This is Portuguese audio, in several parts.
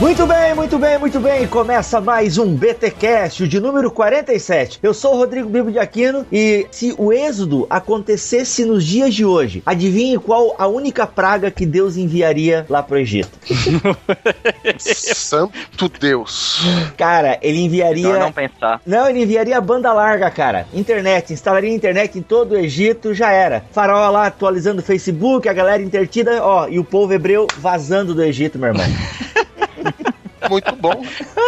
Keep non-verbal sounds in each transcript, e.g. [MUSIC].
Muito bem, muito bem, muito bem. Começa mais um BTcast, o de número 47. Eu sou o Rodrigo Bibo de Aquino e se o êxodo acontecesse nos dias de hoje, adivinhe qual a única praga que Deus enviaria lá pro Egito? [LAUGHS] Santo Deus. Cara, ele enviaria Não, não pensar. Não, ele enviaria banda larga, cara. Internet, instalaria internet em todo o Egito, já era. Farol lá atualizando o Facebook, a galera intertida, ó, e o povo hebreu vazando do Egito, meu irmão. [LAUGHS] Muito bom.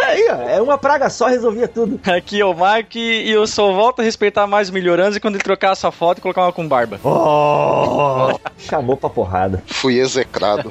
Aí, ó, é uma praga só, resolvia tudo. Aqui é o Mark e eu só volto a respeitar mais o Melhorança quando ele trocar essa foto e colocar uma com barba. Oh, chamou pra porrada. Fui execrado.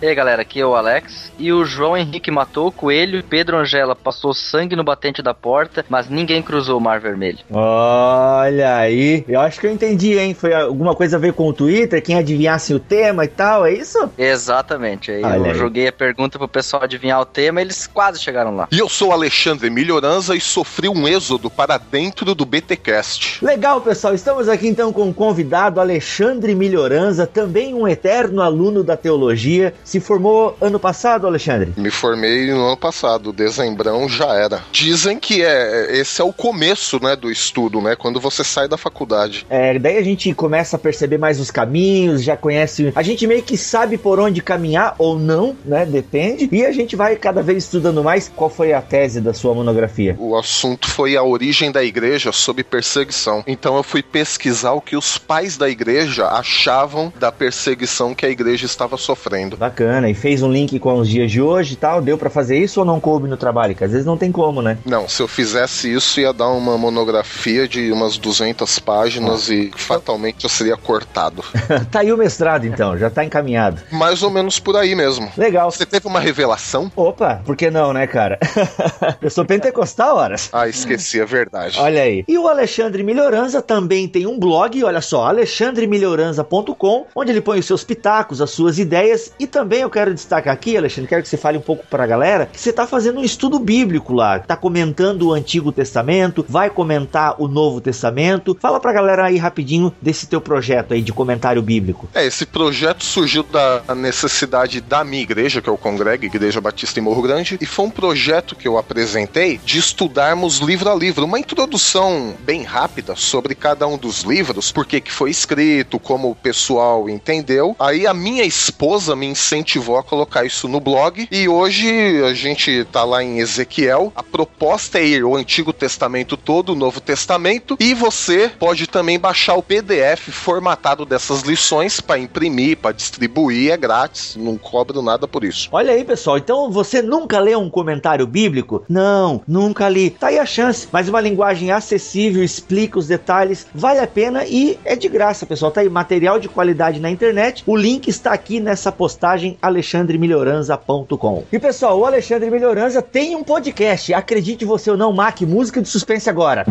E aí galera, aqui é o Alex. E o João Henrique matou o coelho, Pedro Angela passou sangue no batente da porta, mas ninguém cruzou o Mar Vermelho. Olha aí, eu acho que eu entendi, hein? Foi alguma coisa a ver com o Twitter, quem adivinhasse o tema e tal, é isso? Exatamente. Aí Olha eu aí. joguei a pergunta pro pessoal adivinhar o tema, eles quase chegaram lá. E eu sou Alexandre Melhoranza e sofri um êxodo para dentro do BTcast. Legal, pessoal, estamos aqui então com o convidado Alexandre Milhoranza, também um eterno aluno da teologia. Se formou ano passado, Alexandre? Me formei no ano passado, dezembrão já era. Dizem que é esse é o começo, né, do estudo, né, quando você sai da faculdade. É, daí a gente começa a perceber mais os caminhos, já conhece. A gente meio que sabe por onde caminhar ou não, né? Depende. E a gente vai cada vez estudando mais. Qual foi a tese da sua monografia? O assunto foi a origem da igreja sob perseguição. Então eu fui pesquisar o que os pais da igreja achavam da perseguição que a igreja estava sofrendo. Bacana. E fez um link com os dias de hoje e tal. Deu pra fazer isso ou não coube no trabalho? Que às vezes não tem como, né? Não, se eu fizesse isso ia dar uma monografia de umas 200 páginas e fatalmente eu seria cortado. [LAUGHS] tá aí o mestrado então, já tá encaminhado. Mais ou menos por aí mesmo. Legal. Você teve uma revelação? Opa, por que não, né, cara? [LAUGHS] Eu sou pentecostal, horas. Ah, esqueci, é verdade. Olha aí. E o Alexandre Melhoranza também tem um blog, olha só, alexandremelhoranza.com, onde ele põe os seus pitacos, as suas ideias. E também eu quero destacar aqui, Alexandre, quero que você fale um pouco pra galera, que você tá fazendo um estudo bíblico lá. Tá comentando o Antigo Testamento, vai comentar o Novo Testamento. Fala pra galera aí rapidinho desse teu projeto aí de comentário bíblico. É, esse projeto surgiu da necessidade da minha igreja, que eu congrego, Igreja Batista em Morro Grande, e foi um projeto que eu apresentei de estudarmos livro a livro, uma introdução bem rápida sobre cada um dos livros, por que foi escrito, como o pessoal entendeu. Aí a minha esposa me incentivou a colocar isso no blog, e hoje a gente tá lá em Ezequiel. A proposta é ir o Antigo Testamento todo, o Novo Testamento, e você pode também baixar o PDF formatado dessas lições para imprimir, para distribuir, é grátis, não cobro nada por isso. Olha aí, pessoal. Então você nunca leu um comentário bíblico? Não, nunca li. Tá aí a chance. Mas uma linguagem acessível, explica os detalhes, vale a pena e é de graça, pessoal. Tá aí material de qualidade na internet. O link está aqui nessa postagem alexandremelhoranza.com. E pessoal, o Alexandre Melhoranza tem um podcast. Acredite você ou não, Mac, música de suspense agora.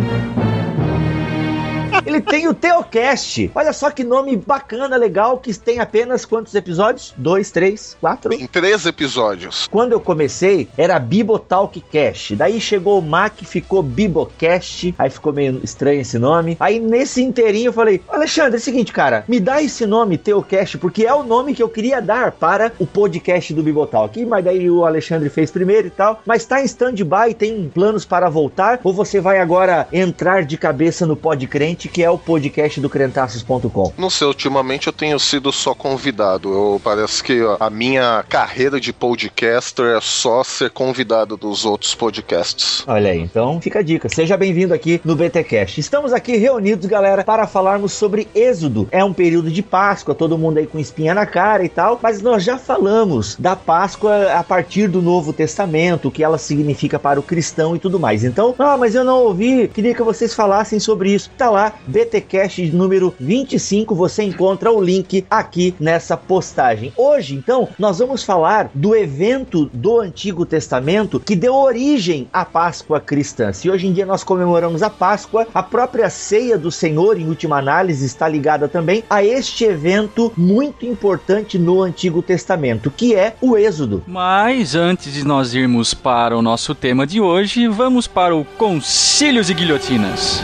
Ele tem o Teocast. Olha só que nome bacana, legal, que tem apenas quantos episódios? Dois, três, quatro? Em três episódios. Quando eu comecei, era Bibotalk Cast. Daí chegou o Mac, ficou Bibocast. Aí ficou meio estranho esse nome. Aí nesse inteirinho eu falei: Alexandre, é o seguinte, cara, me dá esse nome, Teocast, porque é o nome que eu queria dar para o podcast do Bibotalk. Mas daí o Alexandre fez primeiro e tal. Mas tá em stand-by, tem planos para voltar? Ou você vai agora entrar de cabeça no Podcrente, que é o podcast do crentaços.com? Não sei, ultimamente eu tenho sido só convidado. Eu parece que a minha carreira de podcaster é só ser convidado dos outros podcasts. Olha aí, então fica a dica. Seja bem-vindo aqui no BTcast. Estamos aqui reunidos, galera, para falarmos sobre Êxodo. É um período de Páscoa, todo mundo aí com espinha na cara e tal, mas nós já falamos da Páscoa a partir do Novo Testamento, o que ela significa para o cristão e tudo mais. Então, ah, mas eu não ouvi, queria que vocês falassem sobre isso. Tá lá BTcast número 25. Você encontra o link aqui nessa postagem. Hoje, então, nós vamos falar do evento do Antigo Testamento que deu origem à Páscoa cristã. Se hoje em dia nós comemoramos a Páscoa, a própria ceia do Senhor, em última análise, está ligada também a este evento muito importante no Antigo Testamento, que é o Êxodo. Mas antes de nós irmos para o nosso tema de hoje, vamos para o Concílios e Guilhotinas.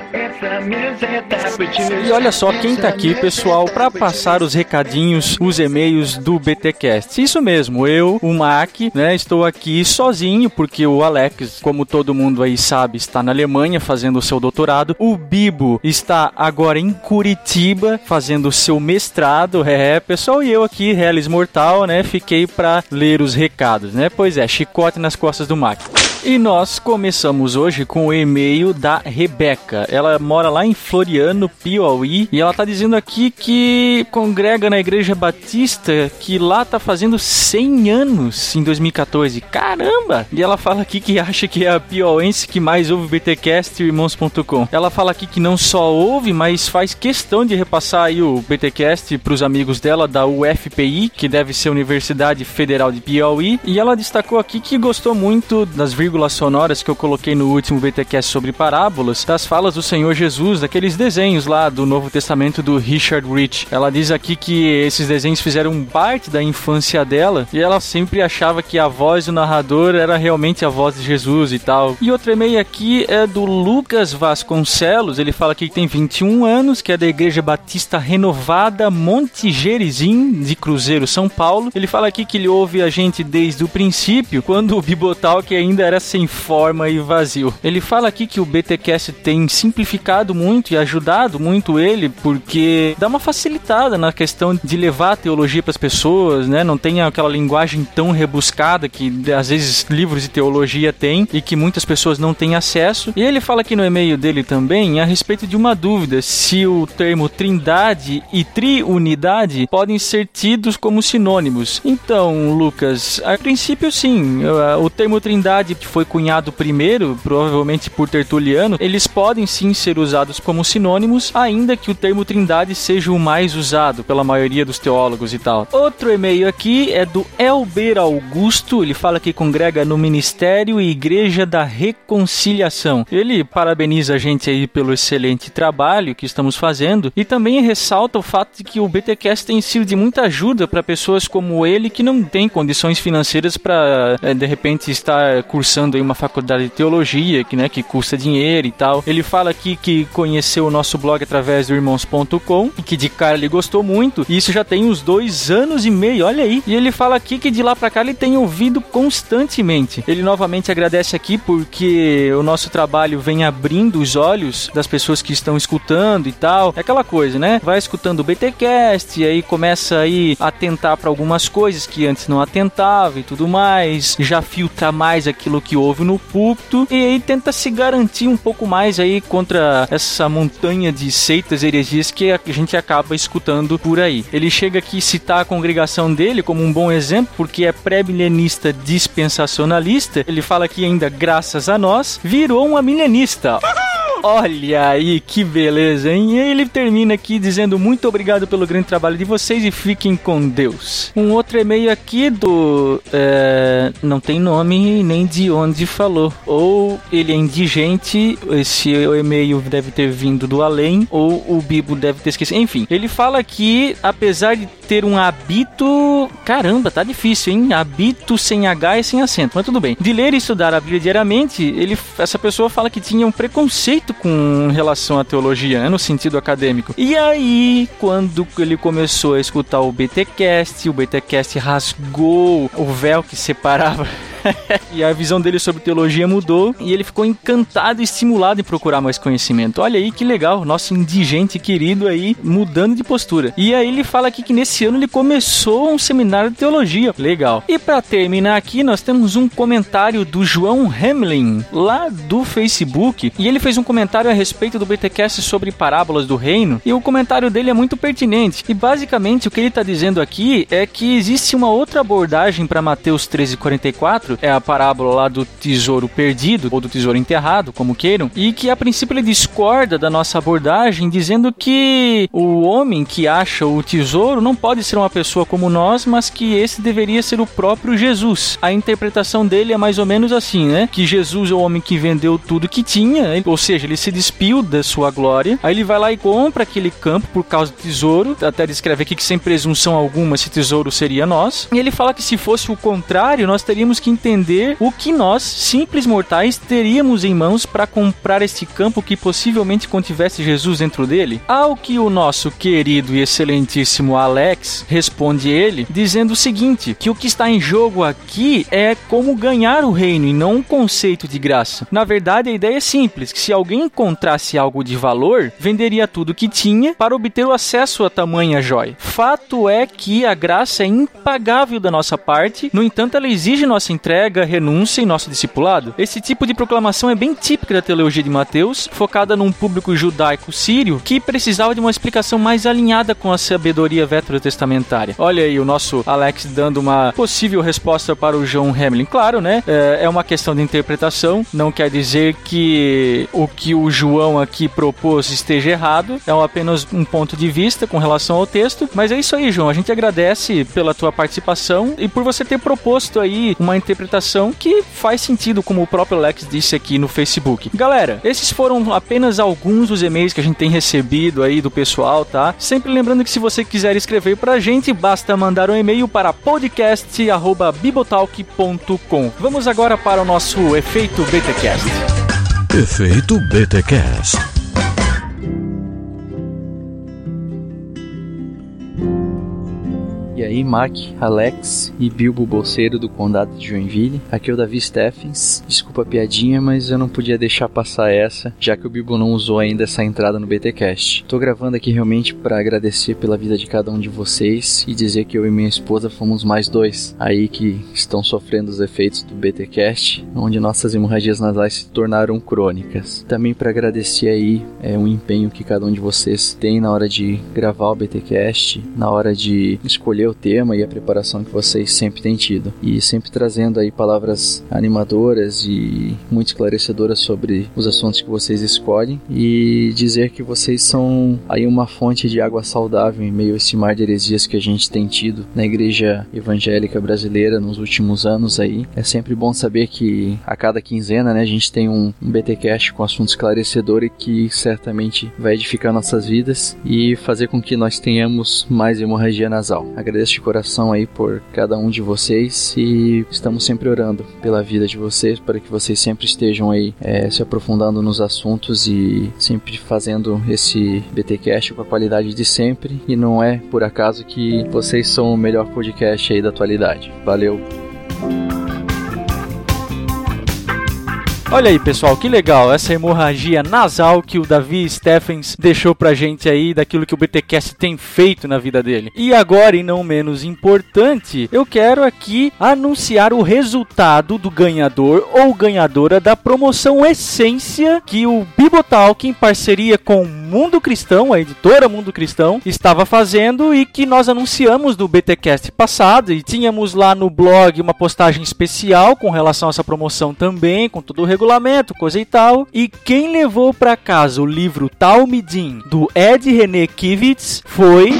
E olha só quem tá aqui, pessoal, para passar os recadinhos, os e-mails do BTcast. Isso mesmo, eu, o Mac, né, estou aqui sozinho porque o Alex, como todo mundo aí sabe, está na Alemanha fazendo o seu doutorado. O Bibo está agora em Curitiba fazendo o seu mestrado. É, pessoal, e eu aqui, Relis Mortal, né, fiquei para ler os recados, né? Pois é, chicote nas costas do Mac. E nós começamos hoje com o e-mail da Rebeca. Ela mora lá em Floriano, Piauí, e ela tá dizendo aqui que congrega na Igreja Batista, que lá tá fazendo 100 anos em 2014. Caramba! E ela fala aqui que acha que é a piauense que mais ouve BTcast e irmãos.com. Ela fala aqui que não só ouve, mas faz questão de repassar aí o BTcast pros amigos dela da UFPI, que deve ser a Universidade Federal de Piauí, e ela destacou aqui que gostou muito das vírgulas sonoras que eu coloquei no último BTcast sobre parábolas, das falas do Senhor Jesus, daqueles desenhos lá do Novo Testamento do Richard Rich. Ela diz aqui que esses desenhos fizeram parte da infância dela e ela sempre achava que a voz do narrador era realmente a voz de Jesus e tal. E outro e-mail aqui é do Lucas Vasconcelos, ele fala que tem 21 anos, que é da Igreja Batista Renovada Monte Gerizim de Cruzeiro, São Paulo. Ele fala aqui que ele ouve a gente desde o princípio, quando o Bibotalk ainda era sem forma e vazio. Ele fala aqui que o BTcast tem simplificado muito e ajudado muito ele, porque dá uma facilitada na questão de levar a teologia para as pessoas, né? Não tem aquela linguagem tão rebuscada que às vezes livros de teologia têm e que muitas pessoas não têm acesso. E ele fala aqui no e-mail dele também a respeito de uma dúvida se o termo trindade e triunidade podem ser tidos como sinônimos. Então, Lucas, a princípio sim, o termo trindade que foi cunhado primeiro, provavelmente por Tertuliano, eles podem sim ser usados como sinônimos, ainda que o termo trindade seja o mais usado pela maioria dos teólogos e tal. Outro e-mail aqui é do Elber Augusto, ele fala que congrega no Ministério e Igreja da Reconciliação. Ele parabeniza a gente aí pelo excelente trabalho que estamos fazendo e também ressalta o fato de que o BTcast tem sido de muita ajuda para pessoas como ele que não têm condições financeiras para é, de repente estar cursando aí uma faculdade de teologia que né que custa dinheiro e tal. Ele fala aqui que conheceu o nosso blog através do irmãos.com e que de cara ele gostou muito. E isso já tem uns dois anos e meio, olha aí. E ele fala aqui que de lá para cá ele tem ouvido constantemente. Ele novamente agradece aqui porque o nosso trabalho vem abrindo os olhos das pessoas que estão escutando e tal. É aquela coisa, né? Vai escutando o BTcast e aí começa aí a atentar para algumas coisas que antes não atentava e tudo mais. Já filtra mais aquilo que ouve no púlpito e aí tenta se garantir um pouco mais aí contra essa montanha de seitas heresias que a gente acaba escutando por aí. Ele chega aqui a citar a congregação dele como um bom exemplo porque é pré-milenista dispensacionalista. Ele fala que ainda graças a nós virou uma milenista. Olha aí que beleza, hein? Ele termina aqui dizendo muito obrigado pelo grande trabalho de vocês e fiquem com Deus. Um outro e-mail aqui do. É, não tem nome nem de onde falou. Ou ele é indigente, esse e-mail deve ter vindo do além, ou o Bibo deve ter esquecido. Enfim, ele fala que apesar de ter um habito. Caramba, tá difícil, hein? Habito sem H e sem acento, mas tudo bem. De ler e estudar a Bíblia diariamente, ele, essa pessoa fala que tinha um preconceito com relação à teologia, né, no sentido acadêmico. E aí, quando ele começou a escutar o BTcast, o BTcast rasgou o véu que separava [LAUGHS] e a visão dele sobre teologia mudou e ele ficou encantado e estimulado em procurar mais conhecimento. Olha aí que legal, nosso indigente querido aí mudando de postura. E aí ele fala aqui que nesse ano ele começou um seminário de teologia. Legal. E para terminar aqui, nós temos um comentário do João Hamlin, lá do Facebook, e ele fez um comentário a respeito do BTcast sobre parábolas do reino, e o comentário dele é muito pertinente. E basicamente o que ele está dizendo aqui é que existe uma outra abordagem para Mateus 13:44, é a parábola lá do tesouro perdido ou do tesouro enterrado, como queiram, e que a princípio ele discorda da nossa abordagem, dizendo que o homem que acha o tesouro não pode ser uma pessoa como nós, mas que esse deveria ser o próprio Jesus. A interpretação dele é mais ou menos assim, né? Que Jesus é o homem que vendeu tudo que tinha, ou seja, ele se despiu da sua glória, aí ele vai lá e compra aquele campo por causa do tesouro, até descreve aqui que sem presunção alguma esse tesouro seria nós, e ele fala que se fosse o contrário, nós teríamos que entender o que nós, simples mortais, teríamos em mãos para comprar este campo que possivelmente contivesse Jesus dentro dele. Ao que o nosso querido e excelentíssimo Alex responde ele, dizendo o seguinte: que o que está em jogo aqui é como ganhar o reino e não um conceito de graça. Na verdade, a ideia é simples: que se alguém encontrasse algo de valor, venderia tudo que tinha para obter o acesso a tamanha joia. Fato é que a graça é impagável da nossa parte, no entanto, ela exige nossa entrega, renúncia e nosso discipulado. Esse tipo de proclamação é bem típica da teologia de Mateus, focada num público judaico sírio que precisava de uma explicação mais alinhada com a sabedoria veterotestamentária. Olha aí o nosso Alex dando uma possível resposta para o João Hamlin. Claro, né? É uma questão de interpretação, não quer dizer que o que o João aqui propôs esteja errado, é apenas um ponto de vista com relação ao texto. Mas é isso aí, João. A gente agradece pela tua participação e por você ter proposto aí uma interpretação que faz sentido, como o próprio Alex disse aqui no Facebook. Galera, esses foram apenas alguns dos e-mails que a gente tem recebido aí do pessoal, tá? Sempre lembrando que se você quiser escrever pra gente, basta mandar um e-mail para podcast@bibotalk.com. Vamos agora para o nosso efeito BTcast. Efeito BTcast. Mac, Alex e Bilbo Bolseiro do Condado de Joinville. Aqui é o Davi Steffens. Desculpa a piadinha, mas eu não podia deixar passar essa, já que o Bilbo não usou ainda essa entrada no BTcast. Tô gravando aqui realmente para agradecer pela vida de cada um de vocês e dizer que eu e minha esposa fomos mais dois aí que estão sofrendo os efeitos do BTcast, onde nossas hemorragias nasais se tornaram crônicas. Também para agradecer aí é um empenho que cada um de vocês tem na hora de gravar o BTcast, na hora de escolher o tema e a preparação que vocês sempre têm tido. E sempre trazendo aí palavras animadoras e muito esclarecedoras sobre os assuntos que vocês escolhem. E dizer que vocês são aí uma fonte de água saudável em meio a esse mar de heresias que a gente tem tido na igreja evangélica brasileira nos últimos anos aí. É sempre bom saber que a cada quinzena, né, a gente tem um, um BTcast com assunto esclarecedor e que certamente vai edificar nossas vidas e fazer com que nós tenhamos mais hemorragia nasal. Agradeço de coração aí por cada um de vocês e estamos sempre orando pela vida de vocês para que vocês sempre estejam aí é, se aprofundando nos assuntos e sempre fazendo esse BTcast com a qualidade de sempre e não é por acaso que vocês são o melhor podcast aí da atualidade. Valeu! Olha aí, pessoal, que legal essa hemorragia nasal que o Davi Stephens deixou pra gente aí daquilo que o BTcast tem feito na vida dele. E agora, e não menos importante, eu quero aqui anunciar o resultado do ganhador ou ganhadora da promoção Essência que o Bibotalk em parceria com Mundo Cristão, a editora Mundo Cristão, estava fazendo e que nós anunciamos no BTcast passado e tínhamos lá no blog uma postagem especial com relação a essa promoção também, com todo o regulamento, coisa e tal. E quem levou para casa o livro Talmidim do Ed René Kivitz foi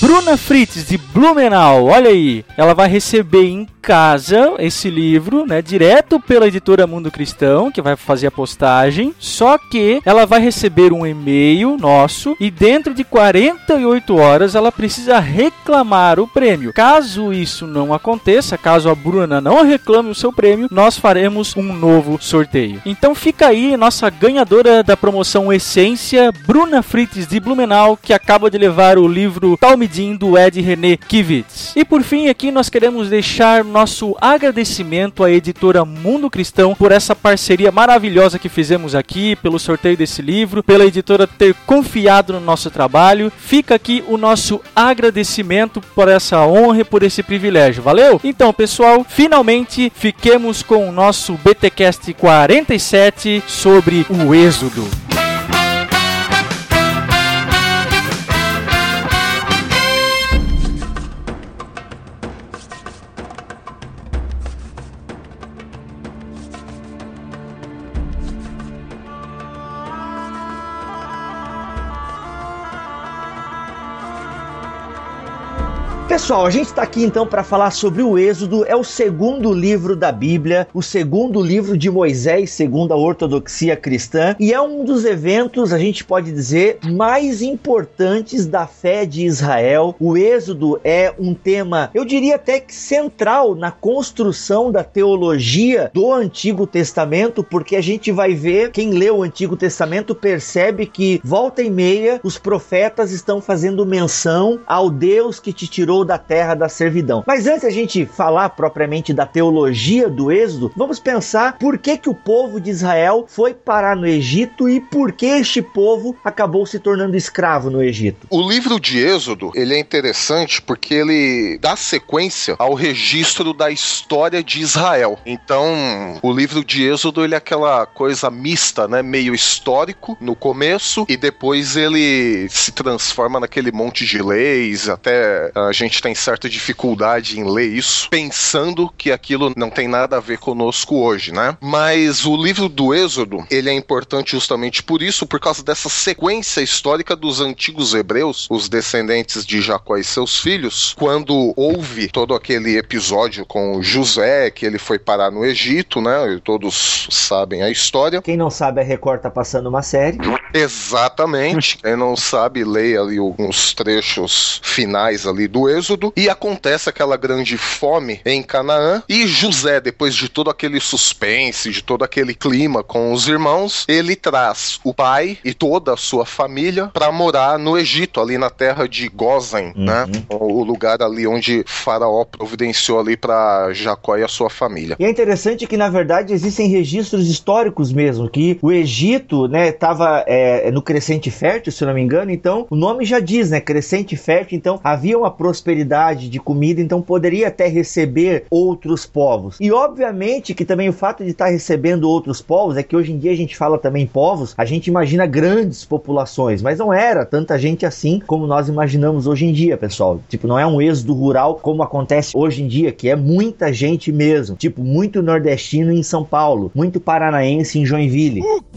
Bruna Fritz de Blumenau, olha aí, ela vai receber em casa esse livro, né, direto pela editora Mundo Cristão, que vai fazer a postagem. Só que ela vai receber um e-mail nosso e dentro de 48 horas ela precisa reclamar o prêmio. Caso isso não aconteça, caso a Bruna não reclame o seu prêmio, nós faremos um novo sorteio. Então fica aí nossa ganhadora da promoção Essência, Bruna Fritz de Blumenau, que acaba de levar o livro Talmidim Jardim do Ed René Kivitz. E por fim, aqui nós queremos deixar nosso agradecimento à editora Mundo Cristão por essa parceria maravilhosa que fizemos aqui, pelo sorteio desse livro, pela editora ter confiado no nosso trabalho. Fica aqui o nosso agradecimento por essa honra e por esse privilégio. Valeu? Então, pessoal, finalmente fiquemos com o nosso BTcast 47 sobre o Êxodo. Pessoal, a gente está aqui então para falar sobre o Êxodo. É o segundo livro da Bíblia, o segundo livro de Moisés, segundo a ortodoxia cristã, e é um dos eventos, a gente pode dizer, mais importantes da fé de Israel. O Êxodo é um tema, eu diria até que central na construção da teologia do Antigo Testamento, porque a gente vai ver, quem lê o Antigo Testamento percebe que volta e meia os profetas estão fazendo menção ao Deus que te tirou da terra da servidão. Mas antes a gente falar propriamente da teologia do Êxodo, vamos pensar por que, que o povo de Israel foi parar no Egito e por que este povo acabou se tornando escravo no Egito. O livro de Êxodo, ele é interessante porque ele dá sequência ao registro da história de Israel. Então, o livro de Êxodo, ele é aquela coisa mista, né, meio histórico no começo e depois ele se transforma naquele monte de leis, até a gente tem certa dificuldade em ler isso, pensando que aquilo não tem nada a ver conosco hoje, né? Mas o livro do Êxodo, ele é importante justamente por isso, por causa dessa sequência histórica dos antigos hebreus, os descendentes de Jacó e seus filhos, quando houve todo aquele episódio com José, que ele foi parar no Egito, né? E todos sabem a história. Quem não sabe, a Record tá passando uma série. Exatamente. Quem não sabe, leia ali alguns trechos finais ali do Êxodo e acontece aquela grande fome em Canaã e José, depois de todo aquele suspense, de todo aquele clima com os irmãos, ele traz o pai e toda a sua família para morar no Egito, ali na terra de Gozen, Uhum. né? O lugar ali onde Faraó providenciou ali para Jacó e a sua família. E é interessante que, na verdade, existem registros históricos mesmo, que o Egito, né, tava é, no crescente fértil, se eu não me engano, então o nome já diz, né, crescente fértil, então havia uma prosperidade de comida, então poderia até receber outros povos. E obviamente que também o fato de estar recebendo outros povos, é que hoje em dia a gente fala também povos, a gente imagina grandes populações, mas não era tanta gente assim como nós imaginamos hoje em dia, pessoal. Tipo, não é um êxodo rural como acontece hoje em dia, que é muita gente mesmo. Tipo, muito nordestino em São Paulo, muito paranaense em Joinville. [LAUGHS]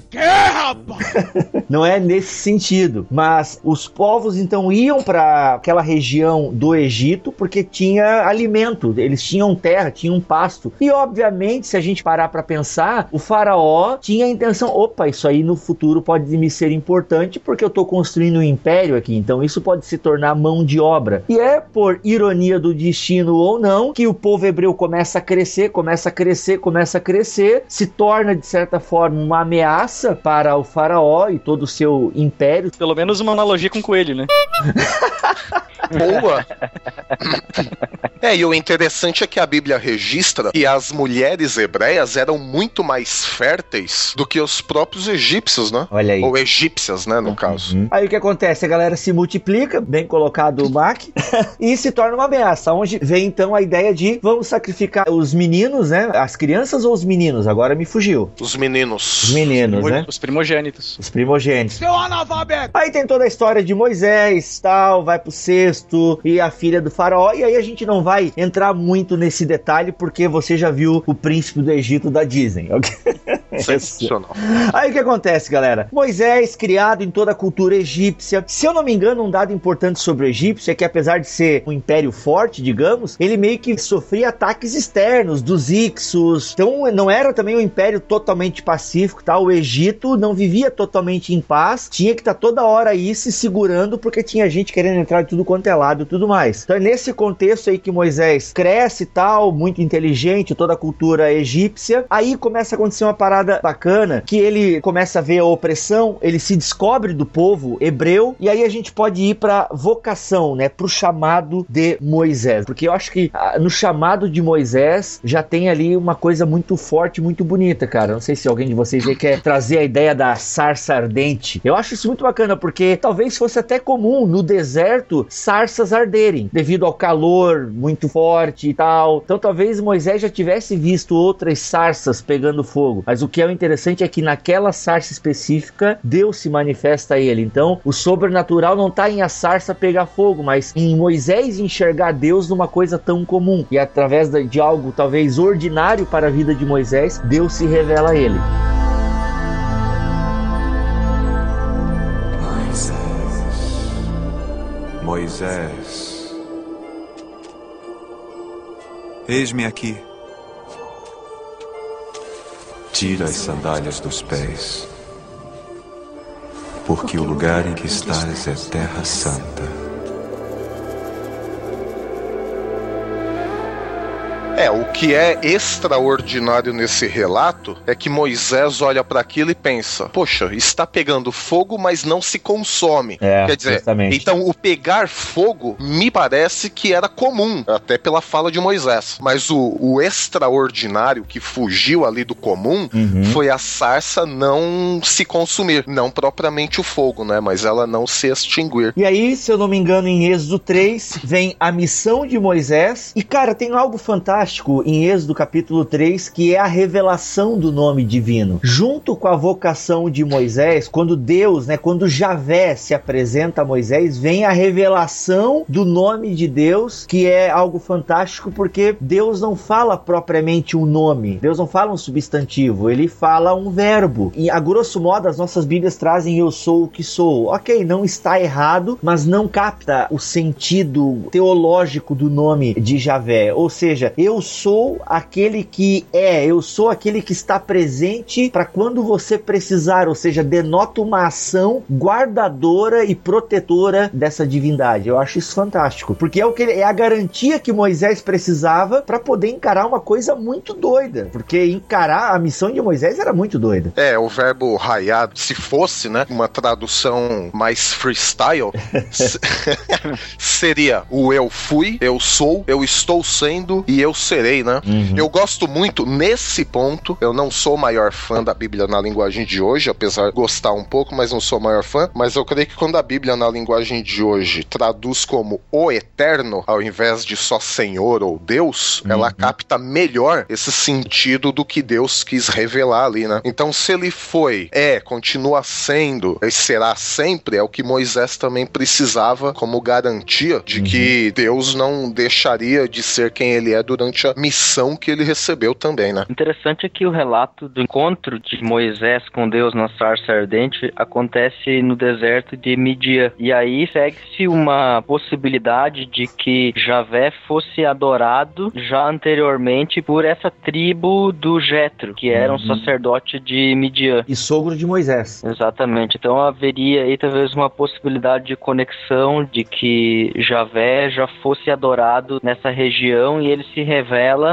Não é nesse sentido, mas os povos então iam para aquela região do Egito porque tinha alimento, eles tinham terra, tinham pasto. E obviamente, se a gente parar para pensar, o faraó tinha a intenção, opa, isso aí no futuro pode me ser importante porque eu tô construindo um império aqui, então isso pode se tornar mão de obra. E é por ironia do destino ou não que o povo hebreu começa a crescer, começa a crescer, começa a crescer, se torna de certa forma uma ameaça para o faraó e todo o seu império. Pelo menos uma analogia com coelho, né? [LAUGHS] Boa! [LAUGHS] É, e o interessante é que a Bíblia registra que as mulheres hebreias eram muito mais férteis do que os próprios egípcios, né? Olha aí. Ou egípcias, né, no caso. Uhum. Aí o que acontece? A galera se multiplica, bem colocado o Mac, [LAUGHS] e se torna uma ameaça. Onde vem então a ideia de vamos sacrificar os meninos, né? As crianças ou os meninos? Agora me fugiu. Os meninos. Os meninos, né? Os primogênitos. Os primogênitos. Seu analfabeto! Aí tem toda a história de Moisés, tal, vai pro cesto e a filha do faraó. E aí a gente não vai entrar muito nesse detalhe porque você já viu o príncipe do Egito da Disney, ok? [LAUGHS] Sensacional. Aí o que acontece, galera? Moisés, criado em toda a cultura egípcia. Se eu não me engano, um dado importante sobre o egípcio é que, apesar de ser um império forte, digamos, ele meio que sofria ataques externos dos Ixos. Então, não era também um império totalmente pacífico, tá? O Egito não vivia totalmente em paz, tinha que estar toda hora aí se segurando porque tinha gente querendo entrar de tudo quanto é lado e tudo mais. Então, é nesse contexto aí que Moisés cresce e tal, muito inteligente, toda a cultura egípcia. Aí começa a acontecer uma parada parada bacana que ele começa a ver a opressão, ele se descobre do povo hebreu e aí a gente pode ir para vocação, né, pro chamado de Moisés, porque eu acho que ah, no chamado de Moisés já tem ali uma coisa muito forte, muito bonita, cara. Não sei se alguém de vocês aí quer trazer a ideia da sarça ardente. Eu acho isso muito bacana porque talvez fosse até comum no deserto sarsas arderem devido ao calor muito forte e tal. Então talvez Moisés já tivesse visto outras sarsas pegando fogo. Mas o que é interessante é que naquela sarça específica Deus se manifesta a ele. Então o sobrenatural não está em a sarça pegar fogo, mas em Moisés enxergar Deus numa coisa tão comum. E através de algo talvez ordinário para a vida de Moisés, Deus se revela a ele. Moisés, eis-me aqui. Tira as sandálias dos pés, porque o lugar em que estás é terra santa. É, o que é extraordinário nesse relato é que Moisés olha para aquilo e pensa: poxa, está pegando fogo, mas não se consome. É, Quer dizer, justamente. então o pegar fogo me parece que era comum, até pela fala de Moisés. Mas o, o extraordinário que fugiu ali do comum Uhum. foi a sarça não se consumir, não propriamente o fogo, né? Mas ela não se extinguir. E aí, se eu não me engano, em Êxodo 3, vem a missão de Moisés. E, cara, tem algo fantástico em Êxodo capítulo 3, que é a revelação do nome divino. Junto com a vocação de Moisés, quando Deus, né, quando Javé se apresenta a Moisés, vem a revelação do nome de Deus, que é algo fantástico, porque Deus não fala propriamente um nome, Deus não fala um substantivo, ele fala um verbo. E a grosso modo, as nossas Bíblias trazem eu sou o que sou. Ok, não está errado, mas não capta o sentido teológico do nome de Javé. Ou seja, eu sou aquele que é, eu sou aquele que está presente para quando você precisar. Ou seja, denota uma ação guardadora e protetora dessa divindade. Eu acho isso fantástico, porque é o que é a garantia que Moisés precisava para poder encarar uma coisa muito doida. Porque encarar a missão de Moisés era muito doida. É, o verbo raiado, se fosse, né, uma tradução mais freestyle, [LAUGHS] se- [LAUGHS] seria o eu fui, eu sou, eu estou sendo e eu serei, né? Eu gosto muito nesse ponto, eu não sou o maior fã da Bíblia na linguagem de hoje, apesar de gostar um pouco, mas não sou o maior fã, mas eu creio que quando a Bíblia na linguagem de hoje traduz como o eterno, ao invés de só Senhor ou Deus, ela capta melhor esse sentido do que Deus quis revelar ali, né? Então, se ele foi, é, continua sendo e será sempre, é o que Moisés também precisava como garantia de que Deus não deixaria de ser quem ele é durante a missão que ele recebeu também, né? Interessante é que o relato do encontro de Moisés com Deus na sarça ardente acontece no deserto de Midian. E aí segue-se uma possibilidade de que Javé fosse adorado já anteriormente por essa tribo do Jetro, que era um sacerdote de Midian. E sogro de Moisés. Exatamente. Então haveria aí talvez uma possibilidade de conexão de que Javé já fosse adorado nessa região e ele se revela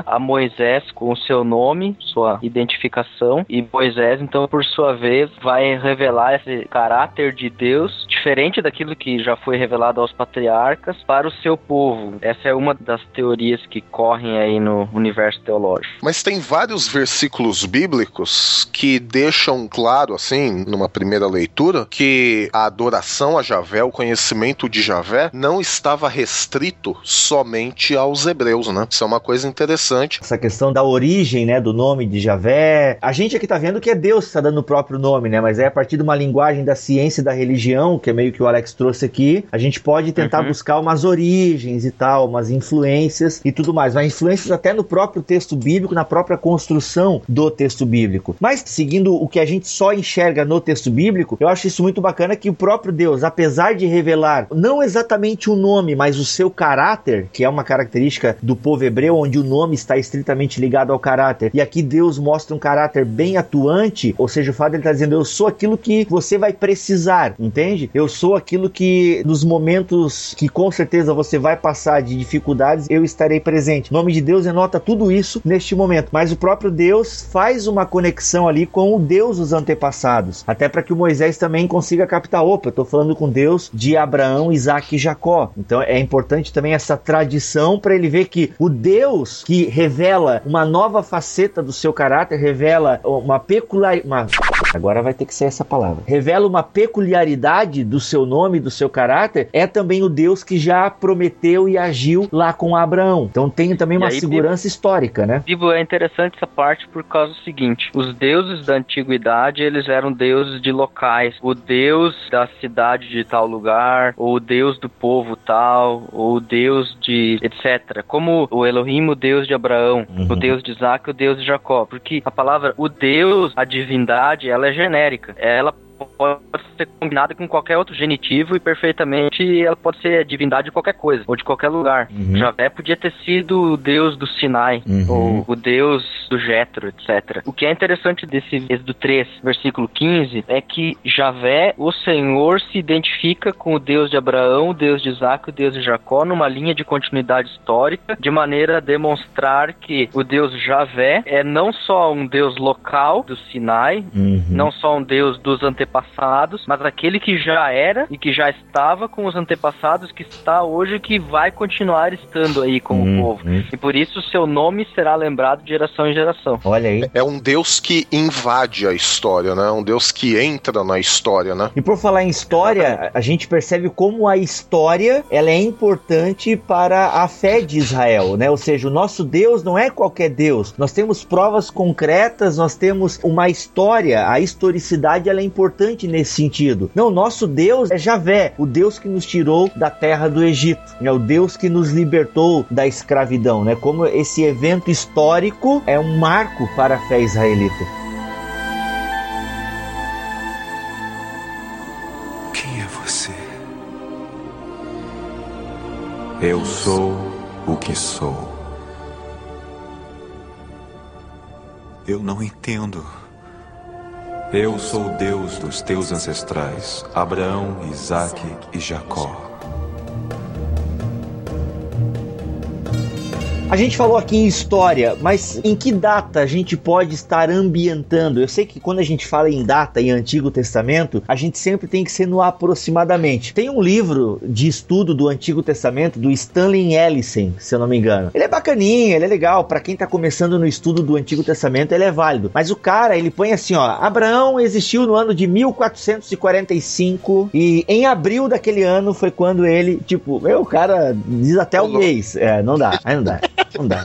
a Moisés com o seu nome, sua identificação, e Moisés, então, por sua vez, vai revelar esse caráter de Deus, diferente daquilo que já foi revelado aos patriarcas, para o seu povo. Essa é uma das teorias que correm aí no universo teológico. Mas tem vários versículos bíblicos que deixam claro, assim, numa primeira leitura, que a adoração a Javé, o conhecimento de Javé, não estava restrito somente aos hebreus, né? Isso é uma coisa interessante. Essa questão da origem, né, do nome de Javé. A gente aqui tá vendo que é Deus que está dando o próprio nome, né? Mas é a partir de uma linguagem da ciência e da religião, que é meio que o Alex trouxe aqui, a gente pode tentar buscar umas origens e tal, umas influências e tudo mais. Mas influências até no próprio texto bíblico, na própria construção do texto bíblico. Mas seguindo o que a gente só enxerga no texto bíblico, eu acho isso muito bacana que o próprio Deus, apesar de revelar não exatamente o nome, mas o seu caráter, que é uma característica do povo hebreu, onde o nome está estritamente ligado ao caráter. E aqui Deus mostra um caráter bem atuante, ou seja, o fato ele estar dizendo: Eu sou aquilo que você vai precisar, entende? Eu sou aquilo que nos momentos que com certeza você vai passar de dificuldades, eu estarei presente. O nome de Deus denota tudo isso neste momento, mas o próprio Deus faz uma conexão ali com o Deus dos antepassados, até para que o Moisés também consiga captar, opa, eu tô falando com Deus de Abraão, Isaac e Jacó. Então é importante também essa tradição para ele ver que o Deus que revela uma nova faceta do seu caráter, revela uma peculiar, uma agora vai ter que ser essa palavra. Revela uma peculiaridade do seu nome, do seu caráter, é também o Deus que já prometeu e agiu lá com Abraão. Então tem também uma aí, segurança histórica, né? Bibo, é interessante essa parte por causa do seguinte: os deuses da antiguidade eles eram deuses de locais. O deus da cidade de tal lugar, ou o deus do povo tal, ou o deus de etc. Como o Elohim, o deus de Abraão, o deus de Isaac, o deus de Jacó. Porque a palavra o deus, a divindade, ela é genérica. Ela pode ser combinada com qualquer outro genitivo e perfeitamente ela pode ser divindade de qualquer coisa ou de qualquer lugar. Javé podia ter sido o deus do Sinai ou o deus do Jetro, etc. O que é interessante desse Êxodo 3, versículo 15, é que Javé, o Senhor, se identifica com o Deus de Abraão, o Deus de Isaac, o Deus de Jacó, numa linha de continuidade histórica, de maneira a demonstrar que o Deus Javé é não só um Deus local do Sinai, não só um Deus dos antepassados, mas aquele que já era e que já estava com os antepassados, que está hoje e que vai continuar estando aí com o povo. E por isso seu nome será lembrado de geração em geração. Olha aí. É um Deus que invade a história, né? Um Deus que entra na história, né? E por falar em história, a gente percebe como a história ela é importante para a fé de Israel, né? Ou seja, o nosso Deus não é qualquer Deus. Nós temos provas concretas, nós temos uma história. A historicidade ela é importante nesse sentido. Não, nosso Deus é Javé, o Deus que nos tirou da terra do Egito, é o Deus que nos libertou da escravidão, né? Como esse evento histórico é um marco para a fé israelita. Quem é você? Eu sou o que sou. Eu não entendo. Eu sou o Deus dos teus ancestrais, Abraão, Isaque e Jacó. A gente falou aqui em história, mas em que data a gente pode estar ambientando? Eu sei que quando a gente fala em data em Antigo Testamento, a gente sempre tem que ser no aproximadamente. Tem um livro de estudo do Antigo Testamento do Stanley Ellison, se eu não me engano. Ele é bacaninho, ele é legal, para quem tá começando no estudo do Antigo Testamento, ele é válido. Mas o cara, ele põe assim, ó, Abraão existiu no ano de 1445 e em abril daquele ano foi quando ele, tipo, meu, o cara diz até o mês. É, não dá, aí não dá. [LAUGHS] Não dá.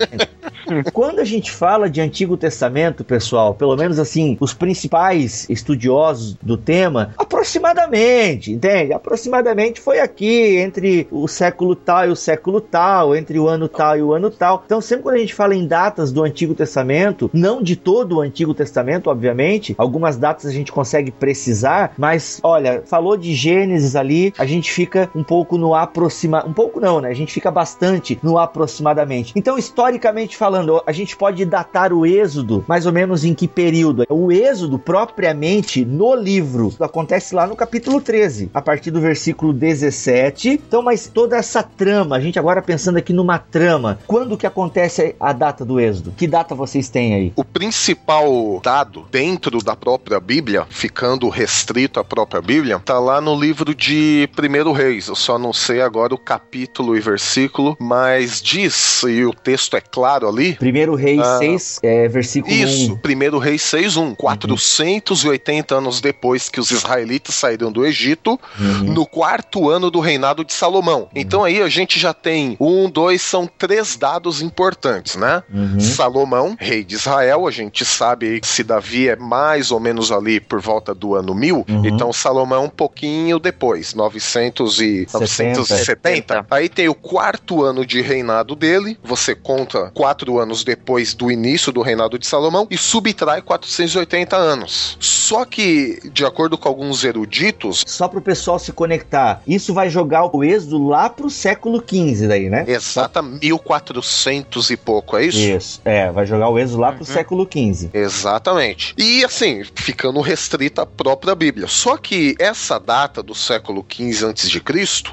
Quando a gente fala de Antigo Testamento, pessoal, pelo menos assim, os principais estudiosos do tema, aproximadamente, entende? Aproximadamente foi aqui, entre o século tal e o século tal, entre o ano tal e o ano tal. Então, sempre quando a gente fala em datas do Antigo Testamento, não de todo o Antigo Testamento, obviamente, algumas datas a gente consegue precisar, mas olha, falou de Gênesis ali, a gente fica um pouco no aproxima, um pouco não, né? A gente fica bastante no aproximadamente. Então, historicamente falando, a gente pode datar o Êxodo mais ou menos em que período? O Êxodo propriamente no livro acontece lá no capítulo 13, a partir do versículo 17. Então, mas toda essa trama, a gente agora pensando aqui numa trama, quando que acontece a data do Êxodo? Que data vocês têm aí? O principal dado dentro da própria Bíblia, ficando restrito à própria Bíblia, tá lá no livro de Primeiro Reis. Eu só não sei agora o capítulo e versículo, mas diz, e o texto é claro ali. Primeiro Reis Ah. 6, é, versículo Isso, 1. Primeiro Reis 6.1, 480 anos depois que os israelitas saíram do Egito, no quarto ano do reinado de Salomão. Então aí a gente já tem um, dois, são três dados importantes, né? Uhum. Salomão, rei de Israel, a gente sabe que se Davi é mais ou menos ali por volta do ano 1000, Uhum. então Salomão um pouquinho depois, 900 e 970. Aí tem o quarto ano de reinado dele, você conta quatro mil anos depois do início do reinado de Salomão e subtrai 480 anos. Só que, de acordo com alguns eruditos, Só pro pessoal se conectar, isso vai jogar o êxodo lá pro século XV daí, né? exata 1400 e pouco, é isso? Isso, é, vai jogar o êxodo lá pro Uhum. século XV. Exatamente. E assim, ficando restrita à própria Bíblia. Só que essa data do século XV a.C.,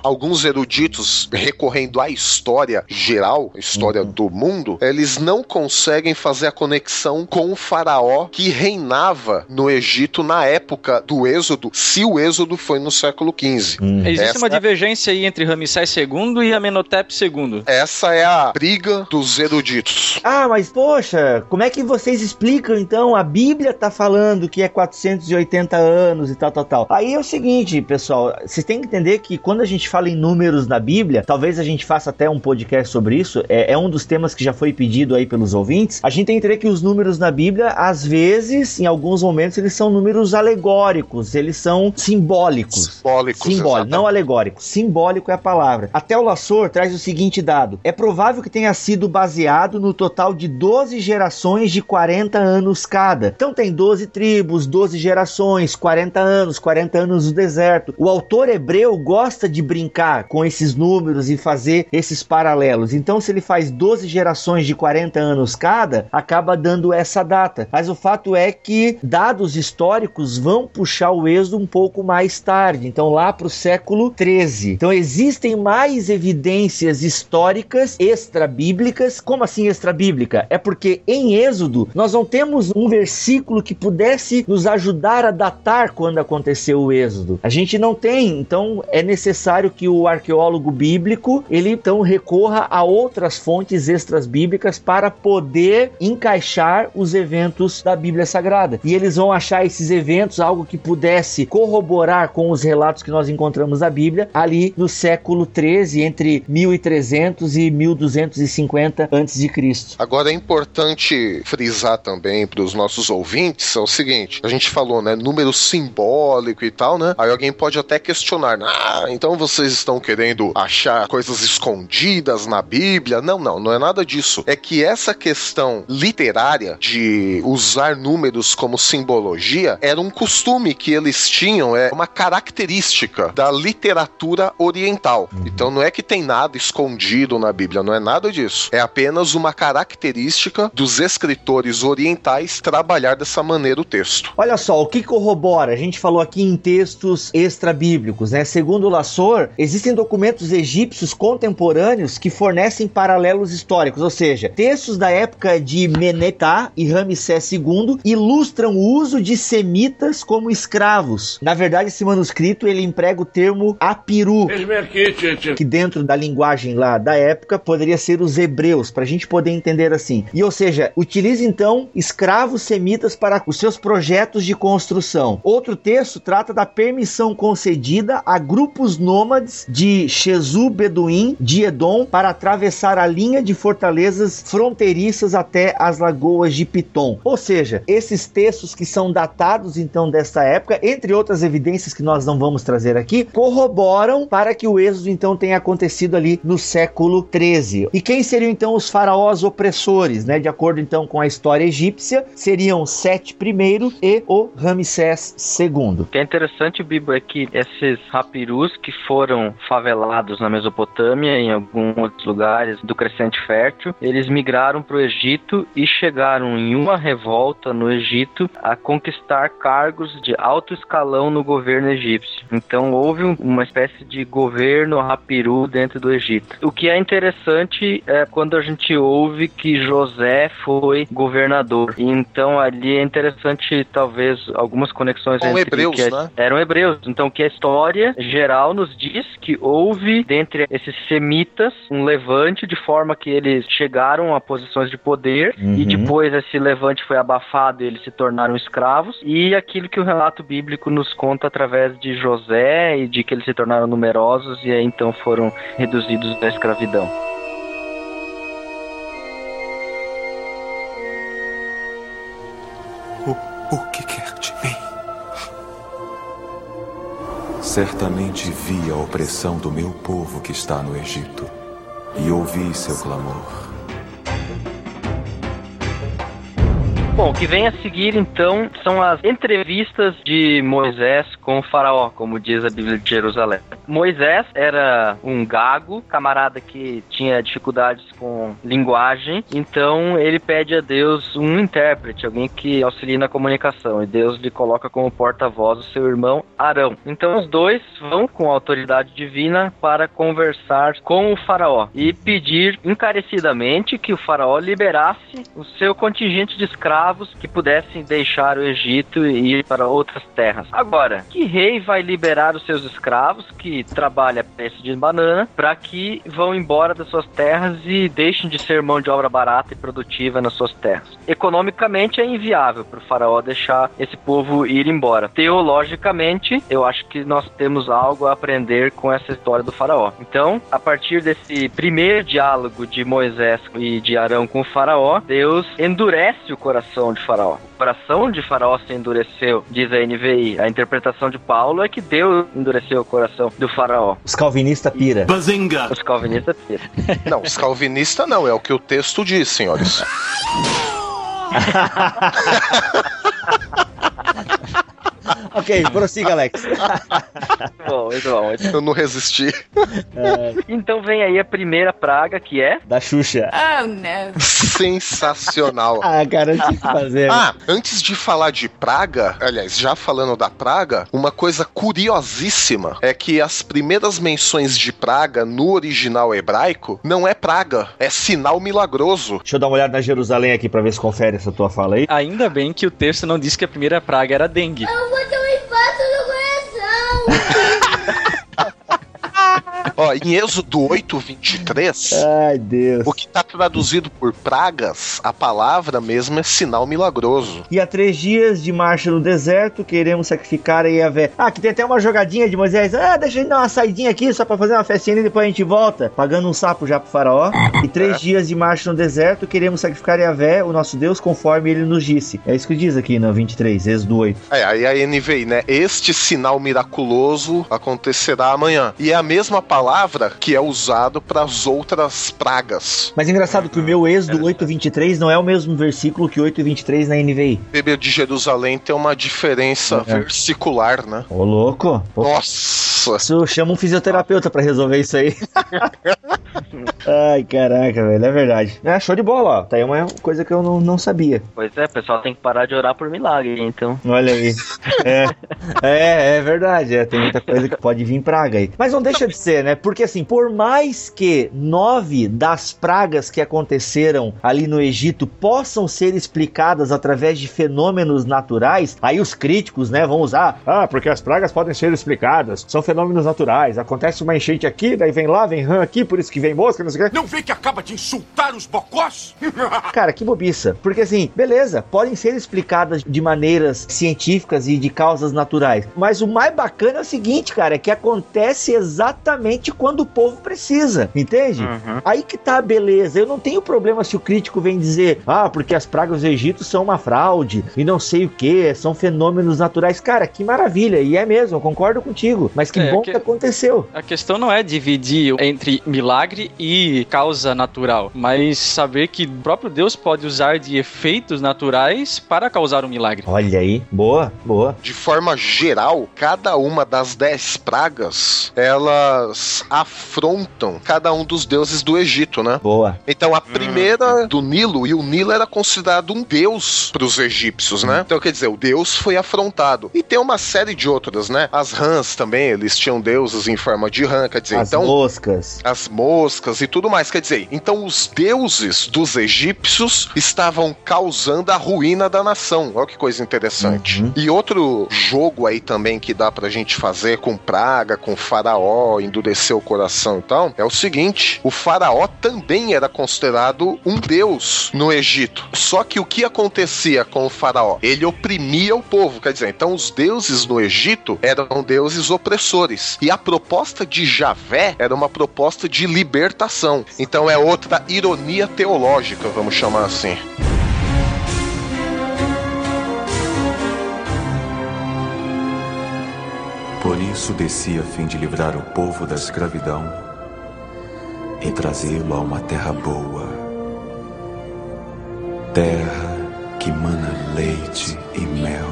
alguns eruditos, recorrendo à história geral, história do mundo, eles não conseguem fazer a conexão com o faraó que reinava no Egito na época do Êxodo, se o Êxodo foi no século XV. Hum. Existe Essa- uma divergência aí entre Ramsés II e Amenhotep II. Essa é a briga dos eruditos. Ah, mas poxa, como é que vocês explicam então? A Bíblia tá falando que é 480 anos e tal, tal, tal. Aí é o seguinte, pessoal, vocês têm que entender que quando a gente fala em números na Bíblia, talvez a gente faça até um podcast sobre isso, é, é um dos temas que já foi pedido aí pelos ouvintes. A gente tem que entender que os números na Bíblia, às vezes, em alguns momentos, eles são números alegóricos, eles são simbólicos. Simbólicos. Simbólico, não alegórico. Simbólico é a palavra. Até o Lassor traz o seguinte dado: é provável que tenha sido baseado no total de 12 gerações de 40 anos cada. Então tem 12 tribos, 12 gerações, 40 anos, 40 anos no deserto. O autor hebreu gosta de brincar com esses números e fazer esses paralelos. Então, se ele faz 12 gerações de 40 anos cada, acaba dando essa data. Mas o fato é que dados históricos vão puxar o êxodo um pouco mais tarde, então lá para o século 13. Então existem mais evidências históricas extra-bíblicas. Como assim extra-bíblica? É porque em Êxodo nós não temos um versículo que pudesse nos ajudar a datar quando aconteceu o Êxodo. A gente não tem, então é necessário que o arqueólogo bíblico ele então recorra a outras fontes extras bíblicas para poder encaixar os eventos da Bíblia Sagrada. E eles vão achar esses eventos algo que pudesse corroborar com os relatos que nós encontramos na Bíblia ali no século 13, entre 1300 e 1250 a.C. Agora é importante frisar também para os nossos ouvintes é o seguinte: a gente falou, né, número simbólico e tal, né? Aí alguém pode até questionar, ah, então vocês estão querendo achar coisas escondidas na Bíblia? Não, não, não é nada disso. É que essa questão literária de usar números como simbologia era um costume que eles tinham, é uma característica da literatura oriental. Então não é que tem nada escondido na Bíblia, não é nada disso. É apenas uma característica dos escritores orientais trabalhar dessa maneira o texto. Olha só, o que corrobora? A gente falou aqui em textos extra-bíblicos, né? Segundo Lassor, existem documentos egípcios contemporâneos que fornecem paralelos históricos, ou seja, textos da época de Menetá e Ramsés II ilustram o uso de semitas como escravos. Na verdade, esse manuscrito ele emprega o termo apiru, que dentro da linguagem lá da época poderia ser os hebreus, para a gente poder entender assim. E ou seja, utiliza então escravos semitas para os seus projetos de construção. Outro texto trata da permissão concedida a grupos nômades de Shezu Beduim de Edom para atravessar a linha de fortalezas fronteiriças até as lagoas de Pitom. Ou seja, esses textos que são datados então desta época, entre outras evidências que nós não vamos trazer aqui, corroboram para que o êxodo então tenha acontecido ali no século 13. E quem seriam então os faraós opressores, né? De acordo então com a história egípcia, seriam Sete I e o Ramsés II. O que é interessante, Bibo, é que esses rapirus que foram favelados na Mesopotâmia em alguns outros lugares do Crescente Fértil, eles migraram para o Egito e chegaram em uma revolta no Egito a conquistar cargos de alto escalão no governo egípcio. Então houve um- uma espécie de governo rapiru dentro do Egito. O que é interessante é quando a gente ouve que José foi governador. Então ali é interessante talvez algumas conexões São entre hebreus, que é- né? eram hebreus. Então, que a história geral nos diz que houve, dentre esses semitas, um levante de forma que eles chegaram a posições de poder Uhum. e depois esse levante foi abafado e eles se tornaram escravos. E aquilo que o relato bíblico nos conta através de José e de que eles se tornaram numerosos e aí então foram reduzidos da escravidão. O, o que quer de mim? Certamente vi a opressão do meu povo que está no Egito e ouvi seu clamor. Bom, o que vem a seguir então são as entrevistas de Moisés com o faraó, como diz a Bíblia de Jerusalém. Moisés era um gago, camarada que tinha dificuldades com linguagem, então ele pede a Deus um intérprete, alguém que auxilie na comunicação, e Deus lhe coloca como porta-voz o seu irmão Arão. Então os dois vão com a autoridade divina para conversar com o faraó e pedir encarecidamente que o faraó liberasse o seu contingente de escravos que pudessem deixar o Egito e ir para outras terras. Agora, que rei vai liberar os seus escravos que trabalham a preço de banana para que vão embora das suas terras e deixem de ser mão de obra barata e produtiva nas suas terras? Economicamente é inviável para o faraó deixar esse povo ir embora. Teologicamente, eu acho que nós temos algo a aprender com essa história do faraó. Então, a partir desse primeiro diálogo de Moisés e de Arão com o faraó, Deus endurece o coração de faraó. O coração de faraó se endureceu, diz a NVI. A interpretação de Paulo é que Deus endureceu o coração do faraó. Os calvinistas pira. Bazinga! Os calvinistas pira. [LAUGHS] Não, os calvinistas não, é o que o texto diz, senhores. [LAUGHS] ok, prossiga, Alex. [LAUGHS] bom, muito bom. muito bom. Eu não resisti. Então vem aí a primeira praga que é Da Xuxa. Oh, no. Sensacional. [LAUGHS] Ah, cara, eu tinha que fazer. Ah, antes de falar de praga, aliás, já falando da praga, uma coisa curiosíssima é que as primeiras menções de praga no original hebraico não é praga, é sinal milagroso. Deixa eu dar uma olhada na Jerusalém aqui pra ver se confere essa tua fala aí. Ainda bem que o texto não disse que a primeira praga era dengue. Eu vou ter um infarto no coração. Ó, em Êxodo 8, 23, Ai, Deus. o que tá traduzido por pragas, a palavra mesmo é sinal milagroso. E há três dias de marcha no deserto, queremos sacrificar a Yahvé. Ah, que tem até uma jogadinha de Moisés. Ah, deixa ele dar uma saidinha aqui só pra fazer uma festinha e depois a gente volta. Pagando um sapo já pro faraó. E três dias de marcha no deserto, queremos sacrificar a Yahvé, o nosso Deus, conforme ele nos disse. É isso que diz aqui no 23, Êxodo 8. É, aí a NVI, né? Este sinal miraculoso acontecerá amanhã. E é a mesma palavra que é usado para as outras pragas. Mas é engraçado que o meu Êxodo 8.23 não é o mesmo versículo que 8.23 na NVI. Bíblia de Jerusalém tem uma diferença É. versicular, né? Ô, louco. Pô, Nossa! Isso chama um fisioterapeuta pra resolver isso aí. [LAUGHS] Ai, caraca, velho, é verdade. É, show de bola, ó. Tá aí uma coisa que eu não, não sabia. Pois é, o pessoal tem que parar de orar por milagre, então. Olha aí. [LAUGHS] É, é, é verdade. É, tem muita coisa que pode vir praga aí. Mas não deixa de ser, né? Porque assim, por mais que nove das pragas que aconteceram ali no Egito possam ser explicadas através de fenômenos naturais, aí os críticos, né, vão usar. Ah, porque as pragas podem ser explicadas. São fenômenos naturais. Acontece uma enchente aqui, daí vem lá, vem rã aqui, por isso que vem mosca, não sei o quê. Não vê que acaba de insultar os bocós? [LAUGHS] Cara, que bobiça. Porque assim, beleza, podem ser explicadas de maneiras científicas e de causas naturais. Mas o mais bacana é o seguinte, cara, é que acontece exatamente quando o povo precisa. Entende? Uhum. Aí que tá a beleza. Eu não tenho problema se o crítico vem dizer, ah, porque as pragas do Egito são uma fraude e não sei o que, são fenômenos naturais. Cara, que maravilha. E é mesmo, eu concordo contigo. Mas que É, bom que- que aconteceu. A questão não é dividir entre milagre e causa natural, mas saber que o próprio Deus pode usar de efeitos naturais para causar um milagre. Olha aí, boa, boa. De forma geral, cada uma das dez pragas, elas afrontam cada um dos deuses do Egito, né? Boa. Então a primeira do Nilo, e o Nilo era considerado um deus para os egípcios, né? Então quer dizer, o deus foi afrontado. E tem uma série de outras, né? As rãs também, eles tinham deuses em forma de rã, quer dizer, As então moscas. as moscas e tudo mais. Quer dizer, então os deuses dos egípcios estavam causando a ruína da nação. Olha que coisa interessante. Uhum. E outro jogo aí também que dá pra gente fazer com praga, com faraó, endurecer o coração e tal, é o seguinte: o faraó também era considerado um deus no Egito. Só que o que acontecia com o faraó? Ele oprimia o povo. Quer dizer, então os deuses no Egito eram deuses opressores. E a proposta de Javé era uma proposta de libertação. Então é outra ironia teológica, vamos chamar assim. Por isso desci a fim de livrar o povo da escravidão e trazê-lo a uma terra boa, terra que mana leite e mel.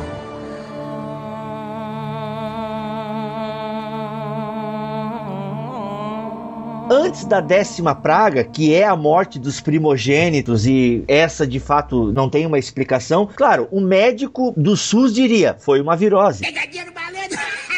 Antes da décima praga, que é a morte dos primogênitos, e essa de fato não tem uma explicação, claro, o médico do SUS diria: foi uma virose. [LAUGHS]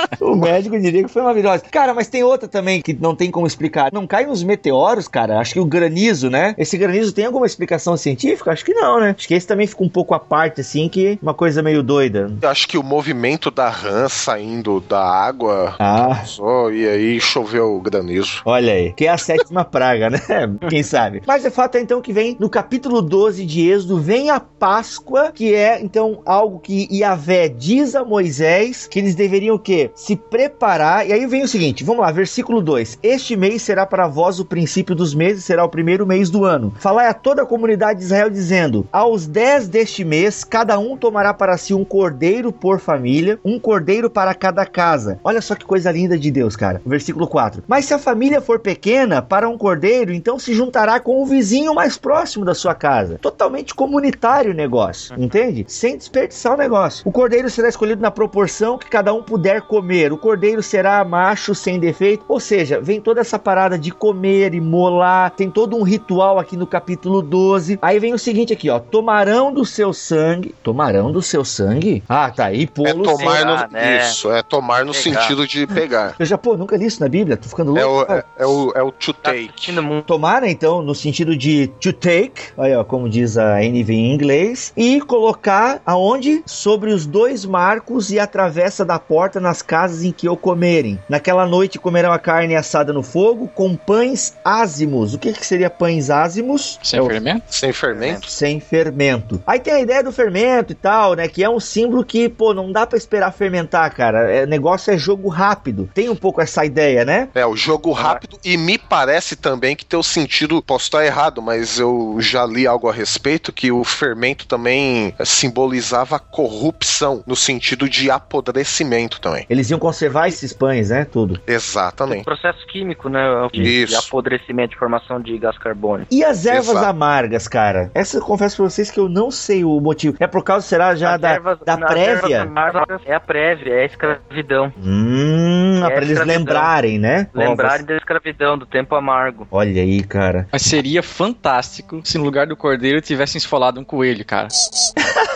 [LAUGHS] o médico diria que foi uma virose. Cara, mas tem outra também que não tem como explicar. Não cai nos meteoros, cara? Acho que o granizo, né? Esse granizo tem alguma explicação científica? Acho que não, né? Acho que esse também fica um pouco à parte, assim, que uma coisa meio doida. Eu acho que o movimento da rã saindo da água Ah. só, e aí choveu o granizo. Olha aí, que é a sétima praga, né? [LAUGHS] Quem sabe? Mas o fato é então que vem no capítulo 12 de Êxodo, vem a Páscoa, que é então algo que Yahvé diz a Moisés que eles deveriam o quê? Se preparar. E aí vem o seguinte, vamos lá, versículo 2. Este mês será para vós o princípio dos meses, será o primeiro mês do ano. Falai a toda a comunidade de Israel dizendo: Aos 10 deste mês, cada um tomará para si um cordeiro por família, um cordeiro para cada casa. Olha só que coisa linda de Deus, cara. Versículo 4. Mas se a família for pequena, para um cordeiro, então se juntará com o vizinho mais próximo da sua casa. Totalmente comunitário o negócio, entende? Sem desperdiçar o negócio. O cordeiro será escolhido na proporção que cada um puder comer. O cordeiro será macho sem defeito. Ou seja, vem toda essa parada de comer e molar. Tem todo um ritual aqui no capítulo 12. Aí vem o seguinte aqui, ó. Tomarão do seu sangue. Tomarão do seu sangue? Ah, tá. E É pô-lo tomar pegar, no, né? Isso, é tomar no Pegar. sentido de pegar. [LAUGHS] Eu já, pô, nunca li isso na Bíblia. Tô ficando É louco. o, é, é o, é o to Tá take. Tomar, então, no sentido de to take, aí, ó, como diz a NV em inglês, e colocar aonde? Sobre os dois marcos e a travessa da porta nas casas em que o comerem. Naquela noite comerão a carne assada no fogo com pães ázimos. O que, que seria pães ázimos? Sem É o fermento? Sem fermento? sem fermento. Aí tem a ideia do fermento e tal, né? Que é um símbolo que, pô, não dá pra esperar fermentar, cara. É, negócio é jogo rápido. Tem um pouco essa ideia, né? É, o jogo rápido, e me parece também que tem o sentido, posso estar errado, mas eu já li algo a respeito, que o fermento também simbolizava a corrupção, no sentido de apodrecimento também. Eles iam conservar esses pães, né? Tudo. Exatamente. Processo químico, né? De, de Isso. apodrecimento de formação de gás carbônico. E as ervas Exato. amargas, cara? Essa eu confesso pra vocês que eu não sei o motivo. É por causa, será, já As da, ervas- da prévia? ervas amargas É a prévia, é a escravidão. Hum, É pra eles lembrarem, né? Lembrarem da escravidão, do tempo amargo. Olha aí, cara. Mas seria fantástico se no lugar do cordeiro tivessem esfolado um coelho, cara. [LAUGHS]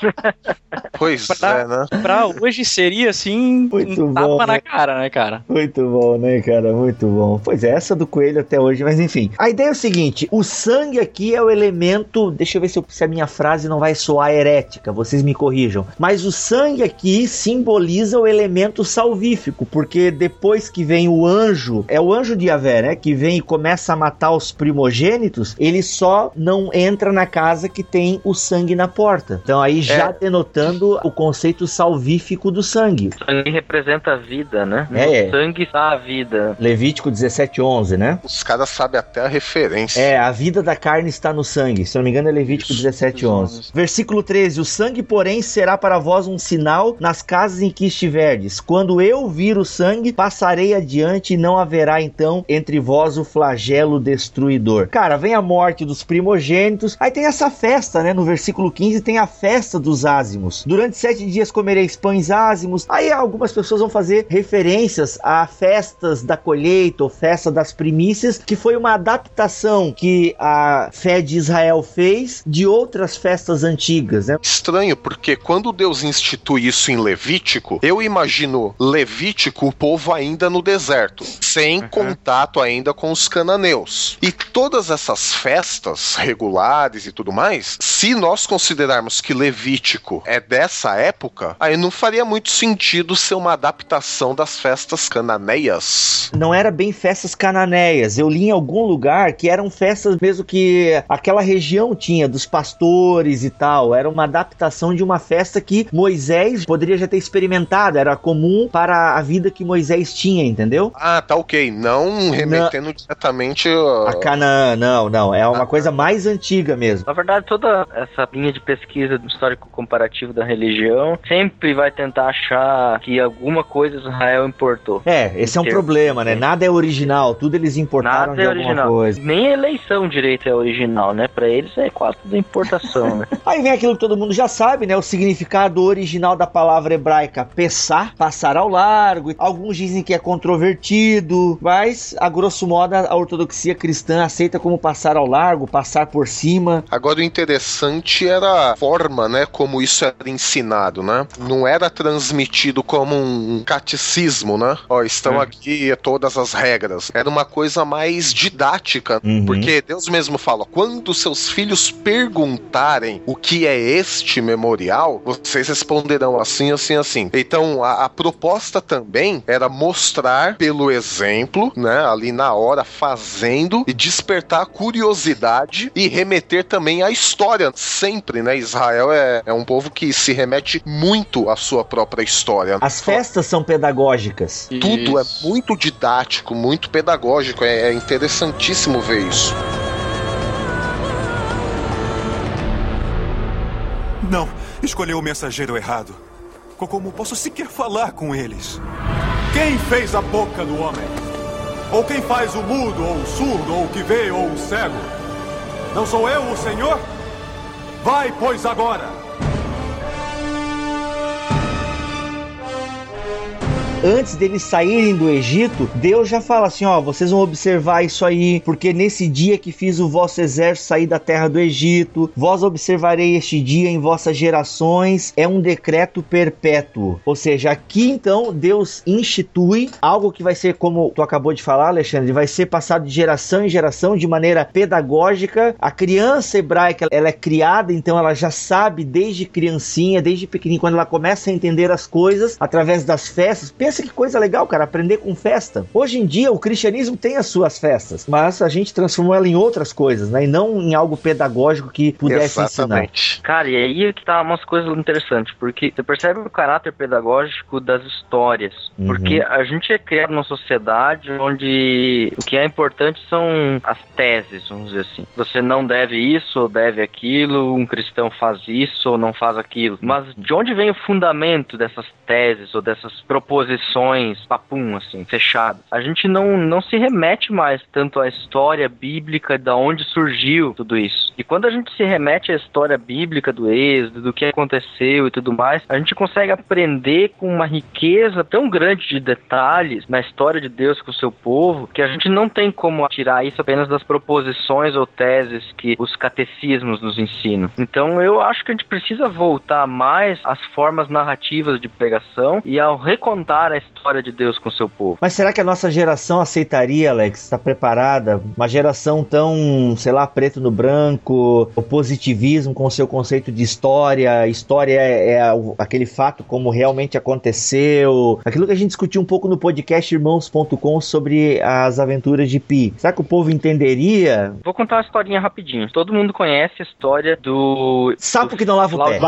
[LAUGHS] Pois Pra- é, né? Pra hoje seria assim, Muito um tapa bom, na né? cara, né, cara? Muito bom, né, cara? Muito bom. Pois é, essa do coelho até hoje, mas enfim. A ideia é o seguinte: o sangue aqui é o elemento. Deixa eu ver se, eu- se a minha frase não vai soar herética, vocês me corrijam. Mas o sangue aqui simboliza o elemento salvífico, porque depois que vem o anjo, é o anjo de Yahvé, né? Que vem e começa a matar os primogênitos, ele só não entra na casa que tem o sangue na porta. Então aí já denotando o conceito salvífico do sangue. O sangue representa a vida, né? É. No sangue está a vida. Levítico 17:11, né? Os caras sabem até a referência. É, a vida da carne está no sangue. Se eu não me engano, é Levítico 17:11. Versículo 13: O sangue, porém, será para vós um sinal nas casas em que estiverdes. Quando eu vir o sangue, passarei adiante e não haverá então entre vós o flagelo destruidor. Cara, vem a morte dos primogênitos. Aí tem essa festa, né? No versículo 15 tem a festa dos ázimos. Durante sete dias comereis pães ázimos. Aí algumas pessoas vão fazer referências a festas da colheita ou festa das primícias, que foi uma adaptação que a fé de Israel fez de outras festas antigas, né? Estranho, porque quando Deus institui isso em Levítico, eu imagino Levítico, o povo ainda no deserto, sem contato ainda com os cananeus. E todas essas festas regulares e tudo mais, se nós considerarmos que Levítico é dessa época, aí não faria muito sentido ser uma adaptação das festas cananeias. Não era bem festas cananeias. Eu li em algum lugar que eram festas mesmo que aquela região tinha, dos pastores e tal. Era uma adaptação de uma festa que Moisés poderia já ter experimentado. Era comum para a vida que Moisés tinha, entendeu? Ah, tá ok. Não remetendo diretamente A a. Canaã, não, não. É uma coisa mais antiga mesmo. Na verdade, toda essa linha de pesquisa histórico comparativo da religião, sempre vai tentar achar que alguma coisa Israel importou. É, esse é um Ter- problema, né? Nada é original, tudo eles importaram Nada de é alguma original. coisa. Nem a eleição direito é original, né? Pra eles é quase tudo importação, né? [LAUGHS] Aí vem aquilo que todo mundo já sabe, né? O significado original da palavra hebraica pessar, passar ao largo. Alguns dizem que é controvertido, mas a grosso modo a ortodoxia cristã aceita como passar ao largo, passar por cima. Agora o interessante era a forma, né, como isso era ensinado, né? Não era transmitido como um catecismo, né? Ó, estão aqui todas as regras. Era uma coisa mais didática, Uhum. porque Deus mesmo fala: quando seus filhos perguntarem o que é este memorial, vocês responderão assim, assim, assim. Então a, a proposta também era mostrar pelo exemplo, né, ali na hora, fazendo e despertar a curiosidade e remeter também à história. Sempre, né? Israel é, é um povo que se remete muito à sua própria história. As festas são pedagógicas. Tudo é muito didático, muito pedagógico. É, é interessantíssimo ver isso. Não, escolheu o mensageiro errado. Co- Como posso sequer falar com eles? Quem fez a boca do homem? Ou quem faz o mudo, ou o surdo, ou o que vê, ou o cego? Não sou eu o Senhor? Vai, pois, agora! Antes deles saírem do Egito, Deus já fala assim: ó, vocês vão observar isso aí, porque nesse dia que fiz o vosso exército sair da terra do Egito, vós observarei este dia em vossas gerações, é um decreto perpétuo. Ou seja, aqui então Deus institui algo que vai ser, como tu acabou de falar, Alexandre, vai ser passado de geração em geração de maneira pedagógica. A criança hebraica, ela é criada, então ela já sabe desde criancinha, desde pequenininha, quando ela começa a entender as coisas através das festas. Pensa que coisa legal, cara, aprender com festa. Hoje em dia o cristianismo tem as suas festas, mas a gente transformou ela em outras coisas, né? E não em algo pedagógico que pudesse ensinar. Cara, e aí é que tá umas coisas interessantes, porque você percebe o caráter pedagógico das histórias. Uhum. Porque a gente é criado numa sociedade onde o que é importante são as teses, vamos dizer assim. Você não deve isso ou deve aquilo, um cristão faz isso ou não faz aquilo. Mas de onde vem o fundamento dessas teses ou dessas proposições, papum, assim, fechadas? A gente não, não se remete mais tanto à história bíblica da onde surgiu tudo isso. E quando a gente se remete à história bíblica do êxodo, do que aconteceu e tudo mais, a gente consegue aprender com uma riqueza tão grande de detalhes na história de Deus com o seu povo, que a gente não tem como tirar isso apenas das proposições ou teses que os catecismos nos ensinam. Então eu acho que a gente precisa voltar mais às formas narrativas de pregação e ao recontar a história de Deus com o seu povo. Mas será que a nossa geração aceitaria, Alex? Está preparada? Uma geração tão, sei lá, preto no branco, o positivismo com o seu conceito de história. História é, é aquele fato como realmente aconteceu. Aquilo que a gente discutiu um pouco no podcast irmãos.com sobre as aventuras de Pi. Será que o povo entenderia? Vou contar uma historinha rapidinho. Todo mundo conhece a história do. Sapo que não lava o pé. [LAUGHS]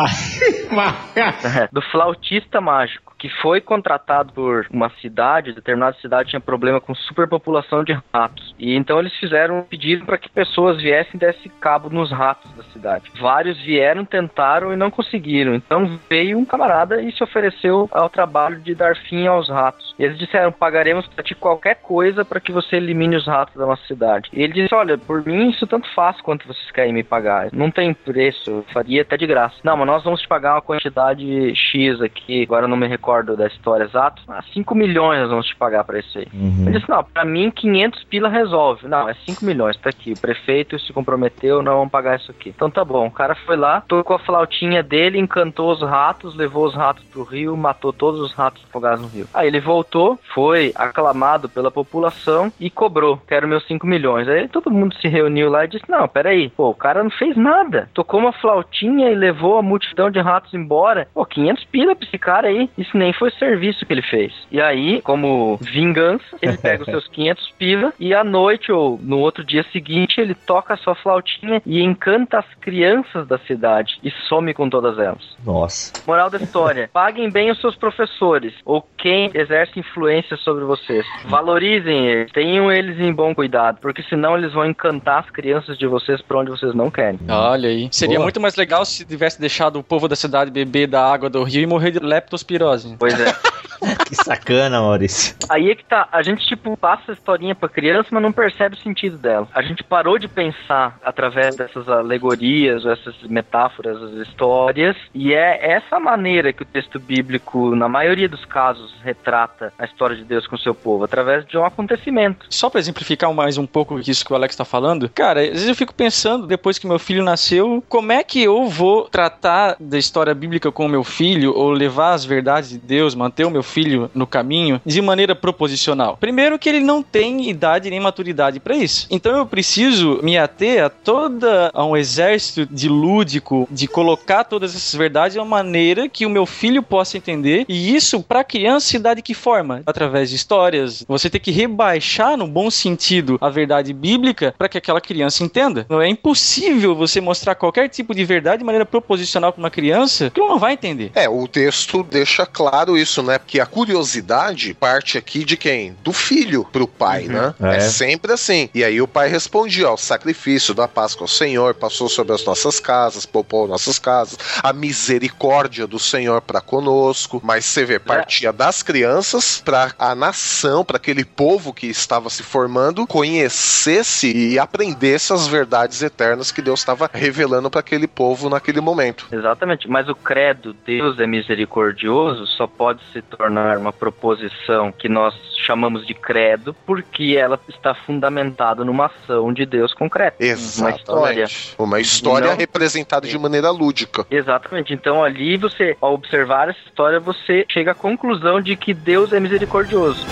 [LAUGHS] do flautista mágico, que foi contratado por uma cidade, determinada cidade tinha problema com superpopulação de ratos. E então eles fizeram um pedido para que pessoas viessem e cabo nos ratos da cidade. Vários vieram, tentaram e não conseguiram. Então veio um camarada e se ofereceu ao trabalho de dar fim aos ratos. E eles disseram: pagaremos para ti qualquer coisa para que você elimine os ratos da nossa cidade. E ele disse: Olha, por mim isso tanto faz quanto vocês querem me pagar. Não tem preço, eu faria até de graça. Não, mas nós vamos te pagar uma quantidade X aqui, agora eu não me recordo da história exata. Ah, 5 milhões nós vamos te pagar para isso aí. Uhum. Ele disse: Não, pra mim 500 pila resolve. Não, é 5 milhões, tá aqui. O prefeito se comprometeu, não vamos pagar isso aqui. Então tá bom. O cara foi lá, tocou a flautinha dele, encantou os ratos, levou os ratos pro rio, matou todos os ratos afogados no rio. Aí ele voltou, foi aclamado pela população e cobrou: Quero meus 5 milhões. Aí todo mundo se reuniu lá e disse: Não, peraí, pô, o cara não fez nada. Tocou uma flautinha e levou a multidão de ratos embora. Pô, 500 pila pra esse cara aí. Isso nem foi serviço que ele fez. E aí, como vingança, ele [LAUGHS] pega os seus 500 pila e à noite ou no outro dia seguinte ele toca a sua flautinha e encanta as crianças da cidade e some com todas elas. Nossa. Moral da história: [LAUGHS] paguem bem os seus professores ou quem exerce influência sobre vocês. Valorizem eles, tenham eles em bom cuidado, porque senão eles vão encantar as crianças de vocês pra onde vocês não querem. Olha aí. Seria Boa. muito mais legal se tivesse deixado o povo da cidade beber da água do rio e morrer de leptospirose. Pois é. [LAUGHS] Que sacana, Maurício. Aí é que tá, a gente tipo passa a historinha pra criança, mas não percebe o sentido dela. A gente parou de pensar através dessas alegorias, ou essas metáforas, as histórias, e é essa maneira que o texto bíblico, na maioria dos casos, retrata a história de Deus com o seu povo, através de um acontecimento. Só pra exemplificar mais um pouco isso que o Alex tá falando, cara, às vezes eu fico pensando, depois que meu filho nasceu, como é que eu vou tratar da história bíblica com o meu filho, ou levar as verdades de Deus, manter o meu filho no caminho, de maneira proposicional? Primeiro que ele não tem idade nem maturidade pra isso. Então eu preciso me ater a toda a um exército de lúdico, de colocar todas essas verdades de uma maneira que o meu filho possa entender, e isso pra criança se dá de que forma? Através de histórias. Você tem que rebaixar no bom sentido a verdade bíblica para que aquela criança entenda. Não é impossível você mostrar qualquer tipo de verdade de maneira proposicional para uma criança que ela não vai entender. É, o texto deixa claro isso, né? Porque a curiosidade parte aqui de quem? Do filho pro pai, né? É. É. sempre assim. E aí o pai respondia: ó, o sacrifício da Páscoa ao Senhor passou sobre as nossas casas, poupou nossas casas, a misericórdia do Senhor para conosco. Mas você vê, partia das crianças para a nação, para aquele povo que estava se formando, conhecesse e aprendesse as verdades eternas que Deus estava revelando para aquele povo naquele momento. Exatamente, mas o credo Deus é misericordioso só pode se tornar uma proposição que nós chamamos de credo porque ela está fundamentada numa ação de Deus concreta. Uma história. Exatamente. Uma história Não- representada de maneira lúdica. Exatamente. Então ali você, ao observar essa história, você chega à conclusão de que Deus é misericordioso.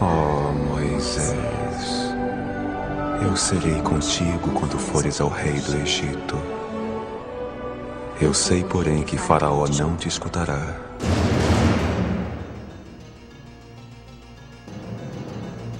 Oh, Moisés, eu serei contigo quando fores ao rei do Egito. Eu sei, porém, que Faraó não te escutará.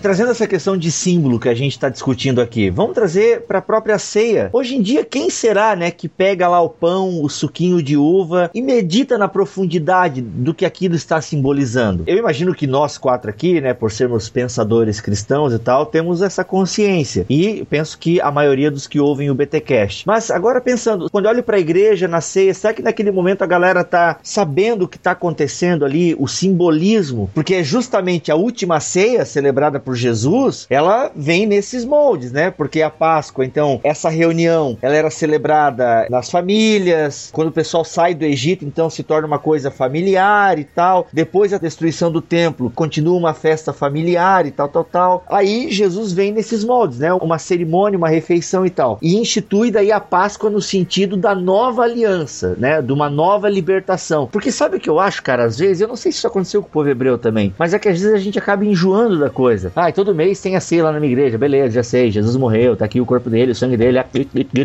Trazendo essa questão de símbolo que a gente está discutindo aqui, vamos trazer para a própria ceia. Hoje em dia, quem será, né, que pega lá o pão, o suquinho de uva e medita na profundidade do que aquilo está simbolizando? Eu imagino que nós quatro aqui, né, por sermos pensadores cristãos e tal, temos essa consciência. E penso que a maioria dos que ouvem o BTcast. Mas agora pensando, quando olho para a igreja na ceia, será que naquele momento a galera tá sabendo o que está acontecendo ali, o simbolismo? Porque é justamente a última ceia celebrada por Jesus, ela vem nesses moldes, né? Porque a Páscoa, então, essa reunião, ela era celebrada nas famílias, quando o pessoal sai do Egito, então se torna uma coisa familiar e tal. Depois da destruição do templo, continua uma festa familiar e tal, tal, tal. Aí Jesus vem nesses moldes, né? Uma cerimônia, uma refeição e tal. E institui daí a Páscoa no sentido da nova aliança, né? De uma nova libertação. Porque sabe o que eu acho, cara? Às vezes, eu não sei se isso aconteceu com o povo hebreu também, mas é que às vezes a gente acaba enjoando da coisa. Ah, e todo mês tem a ceia lá na minha igreja, beleza, já sei, Jesus morreu, tá aqui o corpo dele, o sangue dele, ah,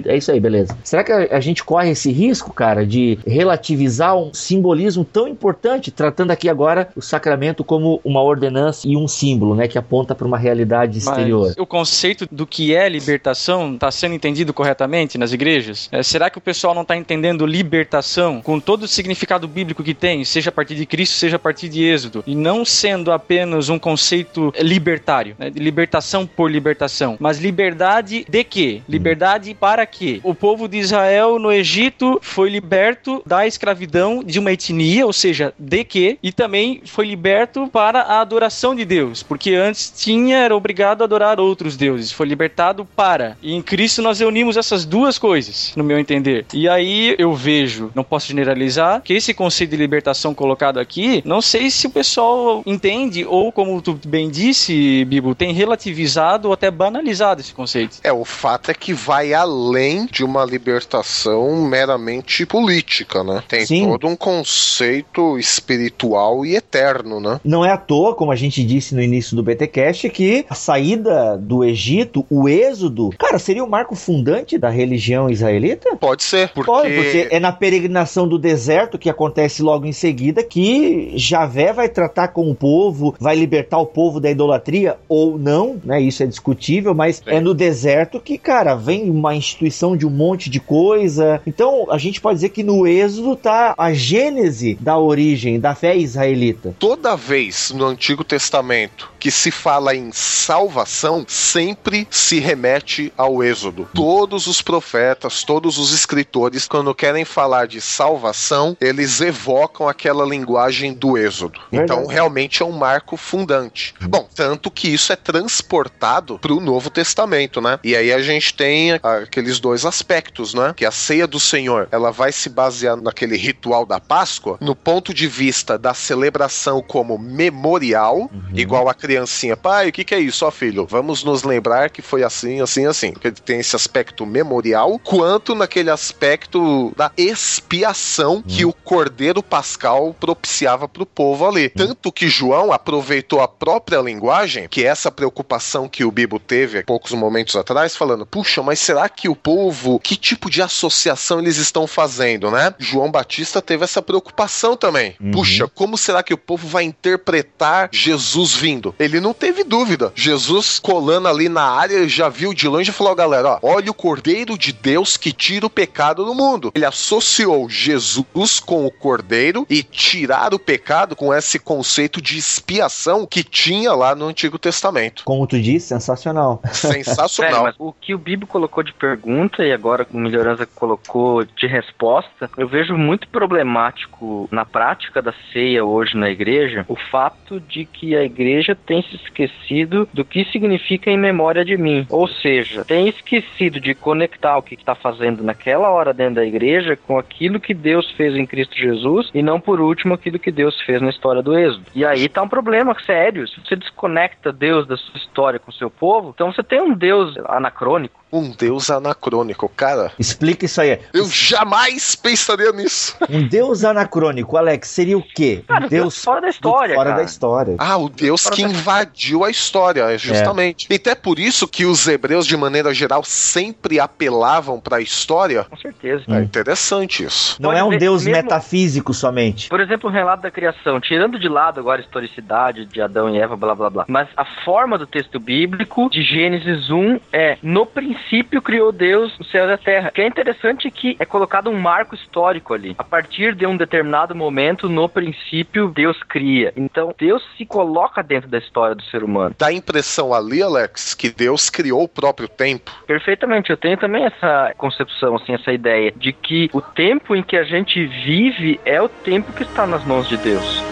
é isso aí, beleza. Será que a a gente corre esse risco, cara, de relativizar um simbolismo tão importante, tratando aqui agora o sacramento como uma ordenança e um símbolo, né, que aponta para uma realidade exterior? Mas o conceito do que é libertação está sendo entendido corretamente nas igrejas? É, será que o pessoal não está entendendo libertação com todo o significado bíblico que tem, seja a partir de Cristo, seja a partir de Êxodo, e não sendo apenas um conceito libertário, né, de libertação por libertação, mas liberdade de quê? Liberdade para quê? O povo de Israel no Egito foi liberto da escravidão de uma etnia, ou seja, de quê? E também foi liberto para a adoração de Deus, porque antes tinha era obrigado a adorar outros deuses, foi libertado para. E em Cristo nós reunimos essas duas coisas, no meu entender. E aí eu vejo, não posso generalizar, que esse conceito de libertação colocado aqui, não sei se o pessoal entende ou como tu bem disse, Bibo, tem relativizado ou até banalizado esse conceito. É, o fato é que vai além de uma libertação meramente política, né? Tem Sim. todo um conceito espiritual e eterno, né? Não é à toa, como a gente disse no início do BTcast, que a saída do Egito, o êxodo, cara, seria o marco fundante da religião israelita? Pode ser, porque... Pode, porque é na peregrinação do deserto que acontece logo em seguida que Javé vai tratar com o povo, vai libertar o povo da idolatria ou não, né? Isso é discutível, mas é no deserto que, cara, vem uma instituição de um monte de coisa. Então, a gente pode dizer que no Êxodo tá a gênese da origem da fé israelita. Toda vez no Antigo Testamento que se fala em salvação, sempre se remete ao Êxodo. Todos os profetas, todos os escritores, quando querem falar de salvação, eles evocam aquela linguagem do Êxodo. Então, realmente é um marco fundante. Bom, tanto que isso é transportado para o Novo Testamento, né? E aí a gente tem aqueles dois aspectos, né? Que a ceia do Senhor, ela vai se basear naquele ritual da Páscoa, no ponto de vista da celebração como memorial, igual a criancinha, pai, o que, que é isso, ó filho? Vamos nos lembrar que foi assim, assim, assim. Que tem esse aspecto memorial, quanto naquele aspecto da expiação que o Cordeiro Pascal propiciava para o povo ali. Tanto que João aproveitou a própria linguagem, que é essa preocupação que o Bibo teve há poucos momentos atrás, falando: puxa, mas será que o povo, que tipo de associação eles estão fazendo, né? João Batista teve essa preocupação também. Puxa, como será que o povo vai interpretar Jesus vindo? Ele não teve dúvida. Jesus colando ali na área, já viu de longe e falou: galera, ó, olha o Cordeiro de Deus que tira o pecado do mundo. Ele associou Jesus com o Cordeiro e tirar o pecado com esse conceito de expiação que tinha lá no Antigo Testamento. Como tu disse, sensacional. Sensacional. Sério, mas o que o Bibo colocou de pergunta e agora o Melhorança colocou de resposta, eu vejo muito problemático na prática da ceia hoje na igreja o fato de que a igreja tem se esquecido do que significa em memória de mim. Ou seja, tem esquecido de conectar o que está fazendo naquela hora dentro da igreja com aquilo que Deus fez em Cristo Jesus e não por último aquilo que Deus fez na história do Êxodo. E aí tá um problema sério. Se você desconecta Deus da sua história com o seu povo, então você tem um Deus anacrônico. Um Deus anacrônico, cara. Explica isso aí. Eu jamais pensaria nisso. [LAUGHS] Um deus anacrônico, Alex, seria o quê? Cara, um deus fora da história, fora cara. da história. Ah, o Deus que invadiu a história, é justamente. E até por isso que os hebreus, de maneira geral, sempre apelavam para a história. Com certeza. É interessante isso. Não Pode é um deus mesmo- metafísico somente. Por exemplo, o relato da criação, tirando de lado agora a historicidade de Adão e Eva, blá blá blá. Mas a forma do texto bíblico de Gênesis 1 é: no princípio criou Deus o céu e a terra. O que é interessante é que é colocado um marco histórico ali. A partir de um determinado momento, no princípio, Deus cria. Então, Deus se coloca dentro da história do ser humano. Dá a impressão ali, Alex, que Deus criou o próprio tempo. Perfeitamente, eu tenho também essa concepção, assim, essa ideia de que o tempo em que a gente vive é o tempo que está nas mãos de Deus.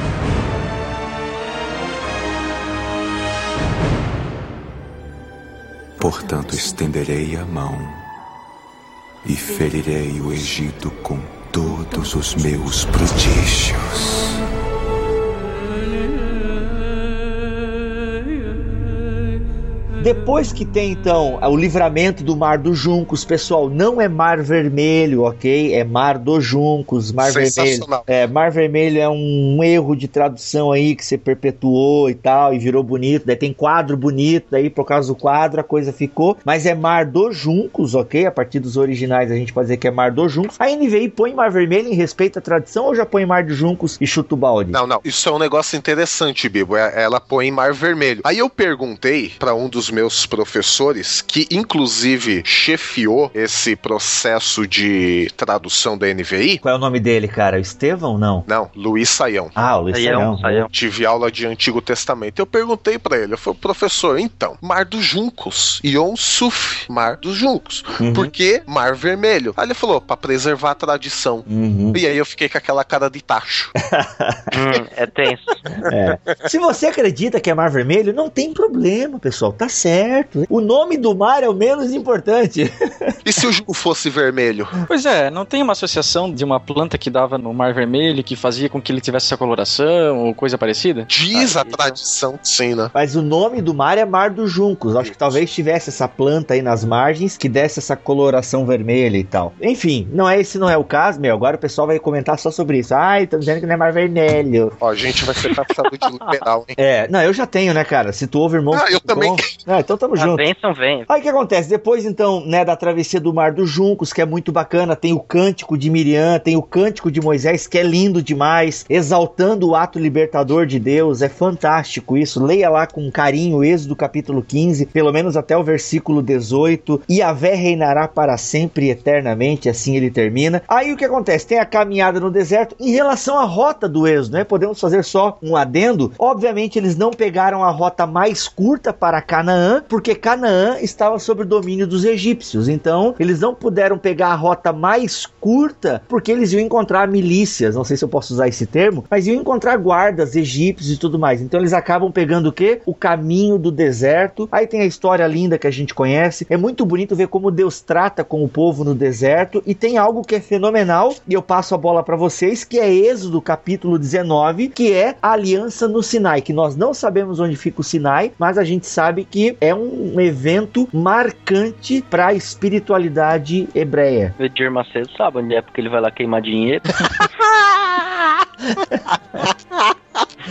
Portanto, estenderei a mão e ferirei o Egito com todos os meus prodígios. Depois que tem então o livramento do Mar dos Juncos, pessoal, não é Mar Vermelho, ok? É Mar dos Juncos, Mar Vermelho. É, Mar Vermelho é um erro de tradução aí que você perpetuou e tal, e virou bonito. Daí tem quadro bonito, daí por causa do quadro a coisa ficou. Mas é Mar dos Juncos, ok? A partir dos originais a gente pode dizer que é Mar dos Juncos. A NVI põe Mar Vermelho em respeito à tradição ou já põe Mar dos Juncos e chuta o balde? Não, não. Isso é um negócio interessante, Bibo. É- Ela põe em mar vermelho. Aí eu perguntei para um dos meus professores, que inclusive chefiou esse processo de tradução da NVI. Qual é o nome dele, cara? Estevão? Não. Não, Luiz Saião. Ah, o Luiz Saião. Saião. Tive aula de Antigo Testamento. Eu perguntei para ele, eu falei, professor, então, Mar dos Juncos, Yom Suf, Mar dos Juncos. Uhum. Por que Mar Vermelho? Aí ele falou, para preservar a tradição. Uhum. E aí eu fiquei com aquela cara de tacho. [LAUGHS] Hum, é tenso. É. Se você acredita que é mar vermelho, não tem problema, pessoal. Tá certo. Certo. O nome do mar é o menos importante. [LAUGHS] E se o jogo fosse vermelho? Pois é, não tem uma associação de uma planta que dava no Mar Vermelho que fazia com que ele tivesse essa coloração ou coisa parecida? Diz a tradição, sim, né? Mas o nome do mar é Mar dos Juncos. Acho que talvez tivesse essa planta aí nas margens que desse essa coloração vermelha e tal. Enfim, não é esse não é o caso, meu. Agora o pessoal vai comentar só sobre isso. Ai, estão dizendo que não é Mar Vermelho. Ó, a gente vai ser taxado de liberal, hein? É, não, eu já tenho, né, cara? Se tu ouve, irmão. Ah, eu também. Ah, então tamo A junto. bênção vem. Aí o que acontece? Depois, então, né, da travessia do Mar dos Juncos, que é muito bacana, tem o cântico de Miriam, tem o cântico de Moisés, que é lindo demais, exaltando o ato libertador de Deus. É fantástico isso. Leia lá com carinho, Êxodo capítulo 15, pelo menos até o versículo 18. E a vé reinará para sempre e eternamente, assim ele termina. Aí o que acontece? Tem a caminhada no deserto. Em relação à rota do Êxodo, né? Podemos fazer só um adendo. Obviamente, eles não pegaram a rota mais curta para Canaã, porque Canaã estava sob o domínio dos egípcios. Então, eles não puderam pegar a rota mais curta, porque eles iam encontrar milícias, não sei se eu posso usar esse termo, mas iam encontrar guardas egípcios e tudo mais. Então, eles acabam pegando o quê? O caminho do deserto. Aí tem a história linda que a gente conhece. É muito bonito ver como Deus trata com o povo no deserto e tem algo que é fenomenal, e eu passo a bola para vocês, que é Êxodo capítulo 19, que é a aliança no Sinai, que nós não sabemos onde fica o Sinai, mas a gente sabe que é um evento marcante para a espiritualidade hebreia. O Edir Macedo sabe onde é porque ele vai lá queimar dinheiro. [LAUGHS]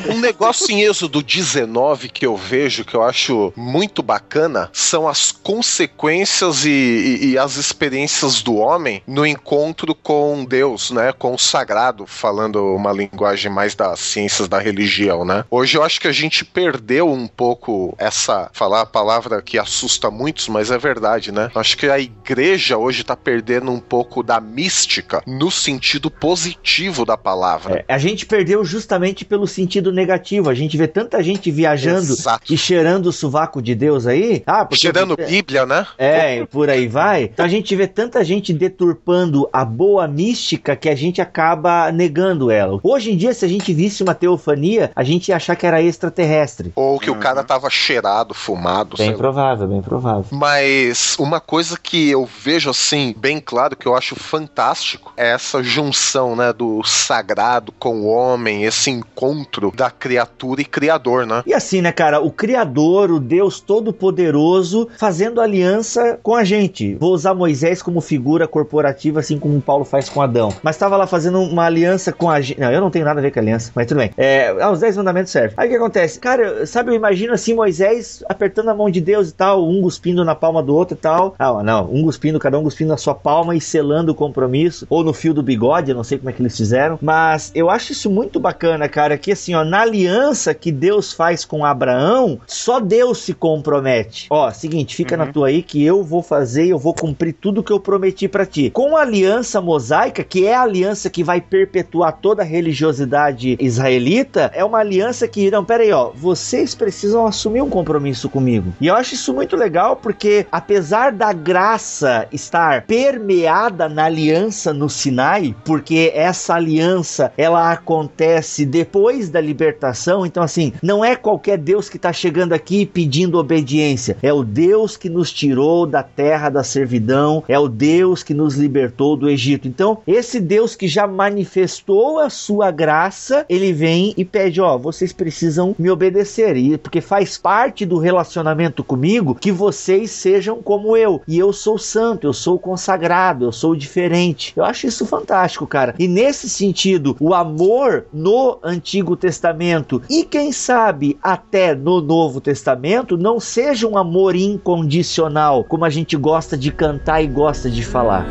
Um negócio em Êxodo 19 que eu vejo, que eu acho muito bacana, são as consequências e, e- e as experiências do homem no encontro com Deus, né? Com o sagrado, falando uma linguagem mais das ciências da religião, né? Hoje eu acho que a gente perdeu um pouco essa, falar a palavra que assusta muitos, mas é verdade, né? Acho que a igreja hoje tá perdendo um pouco da mística no sentido positivo da palavra. É, a gente perdeu justamente pelo sentido negativo. A gente vê tanta gente viajando Exato. e cheirando o sovaco de Deus aí. Ah, porque Cheirando Bíblia, né? É, e por aí vai. Então a gente vê tanta gente deturpando a boa mística que a gente acaba negando ela. Hoje em dia, se a gente visse uma teofania, a gente ia achar que era extraterrestre. Ou que o cara tava cheirado, fumado, sei Bem lá. provável, bem provável. Mas uma coisa que eu vejo assim, bem claro, que eu acho fantástico, é essa junção, né, do sagrado com o homem, esse encontro da criatura e criador, né? E assim, né, cara, o Criador, o Deus Todo-Poderoso, fazendo aliança com a gente. Vou usar Moisés como figura corporativa, assim como Paulo faz com Adão. Mas estava lá fazendo uma aliança com a gente. Não, eu não tenho nada a ver com aliança, mas tudo bem. É, ah, os 10 mandamentos servem. Aí o que acontece? Cara, sabe, eu imagino assim Moisés apertando a mão de Deus e tal, um cuspindo na palma do outro e tal. Ah, não, um cuspindo, cada um cuspindo na sua palma e selando o compromisso. Ou no fio do bigode, eu não sei como é que eles fizeram. Mas eu acho isso muito bacana, cara, que assim, ó, na aliança que Deus faz com Abraão, só Deus se compromete. Ó, seguinte, fica na tua aí que eu vou fazer e eu vou cumprir tudo que eu prometi pra ti. Com a aliança mosaica, que é a aliança que vai perpetuar toda a religiosidade israelita, é uma aliança que, não, pera aí, ó, vocês precisam assumir um compromisso comigo. E eu acho isso muito legal porque, apesar da graça estar permeada na aliança no Sinai, porque essa aliança ela acontece depois da libertação, então assim, não é qualquer Deus que está chegando aqui pedindo obediência, é o Deus que nos tirou da terra da servidão, é o Deus que nos libertou do Egito. Então, esse Deus que já manifestou a sua graça, ele vem e pede, ó, vocês precisam me obedecer, e porque faz parte do relacionamento comigo que vocês sejam como eu, e eu sou santo, eu sou consagrado, eu sou diferente. Eu acho isso fantástico, cara. E nesse sentido, o amor no Antigo Testamento e quem sabe até no Novo Testamento não seja um amor incondicional, como a gente gosta de cantar e gosta de falar.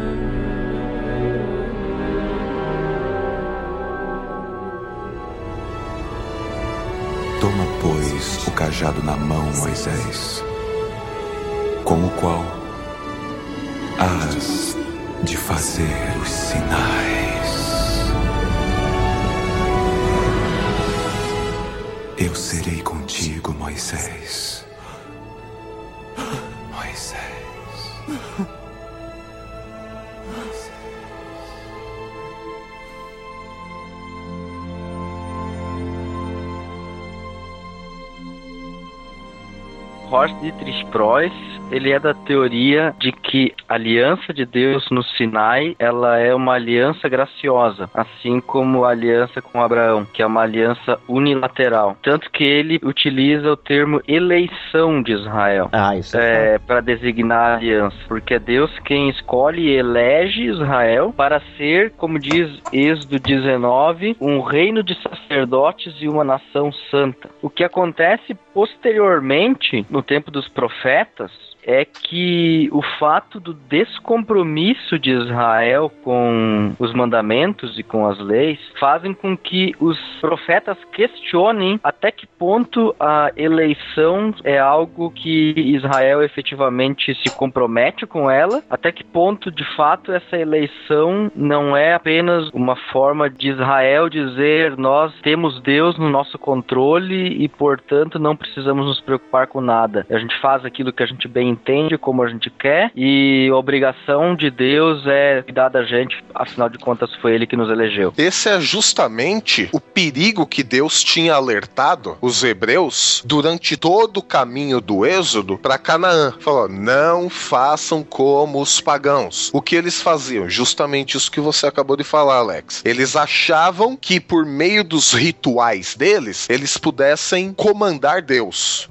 Toma, pois, o cajado na mão, Moisés, com o qual has de fazer os sinais. Eu serei contigo, Moisés. Moisés. Horst Dietrich Preuss, ele é da teoria de que a aliança de Deus no Sinai, ela é uma aliança graciosa, assim como a aliança com Abraão, que é uma aliança unilateral. Tanto que ele utiliza o termo eleição de Israel. Ah, isso é, para designar a aliança, porque é Deus quem escolhe e elege Israel para ser, como diz Êxodo 19, um reino de sacerdotes e uma nação santa. O que acontece posteriormente, no tempo dos profetas, é que o fato do descompromisso de Israel com os mandamentos e com as leis fazem com que os profetas questionem até que ponto a eleição é algo que Israel efetivamente se compromete com ela, até que ponto de fato essa eleição não é apenas uma forma de Israel dizer nós temos Deus no nosso controle e portanto não precisamos nos preocupar com nada. A gente faz aquilo que a gente bem entende como a gente quer e a obrigação de Deus é cuidar da gente, afinal de contas foi ele que nos elegeu. Esse é justamente o perigo que Deus tinha alertado os hebreus durante todo o caminho do Êxodo para Canaã. Falou: não façam como os pagãos. O que eles faziam? Justamente isso que você acabou de falar, Alex. Eles achavam que por meio dos rituais deles, eles pudessem comandar Deus.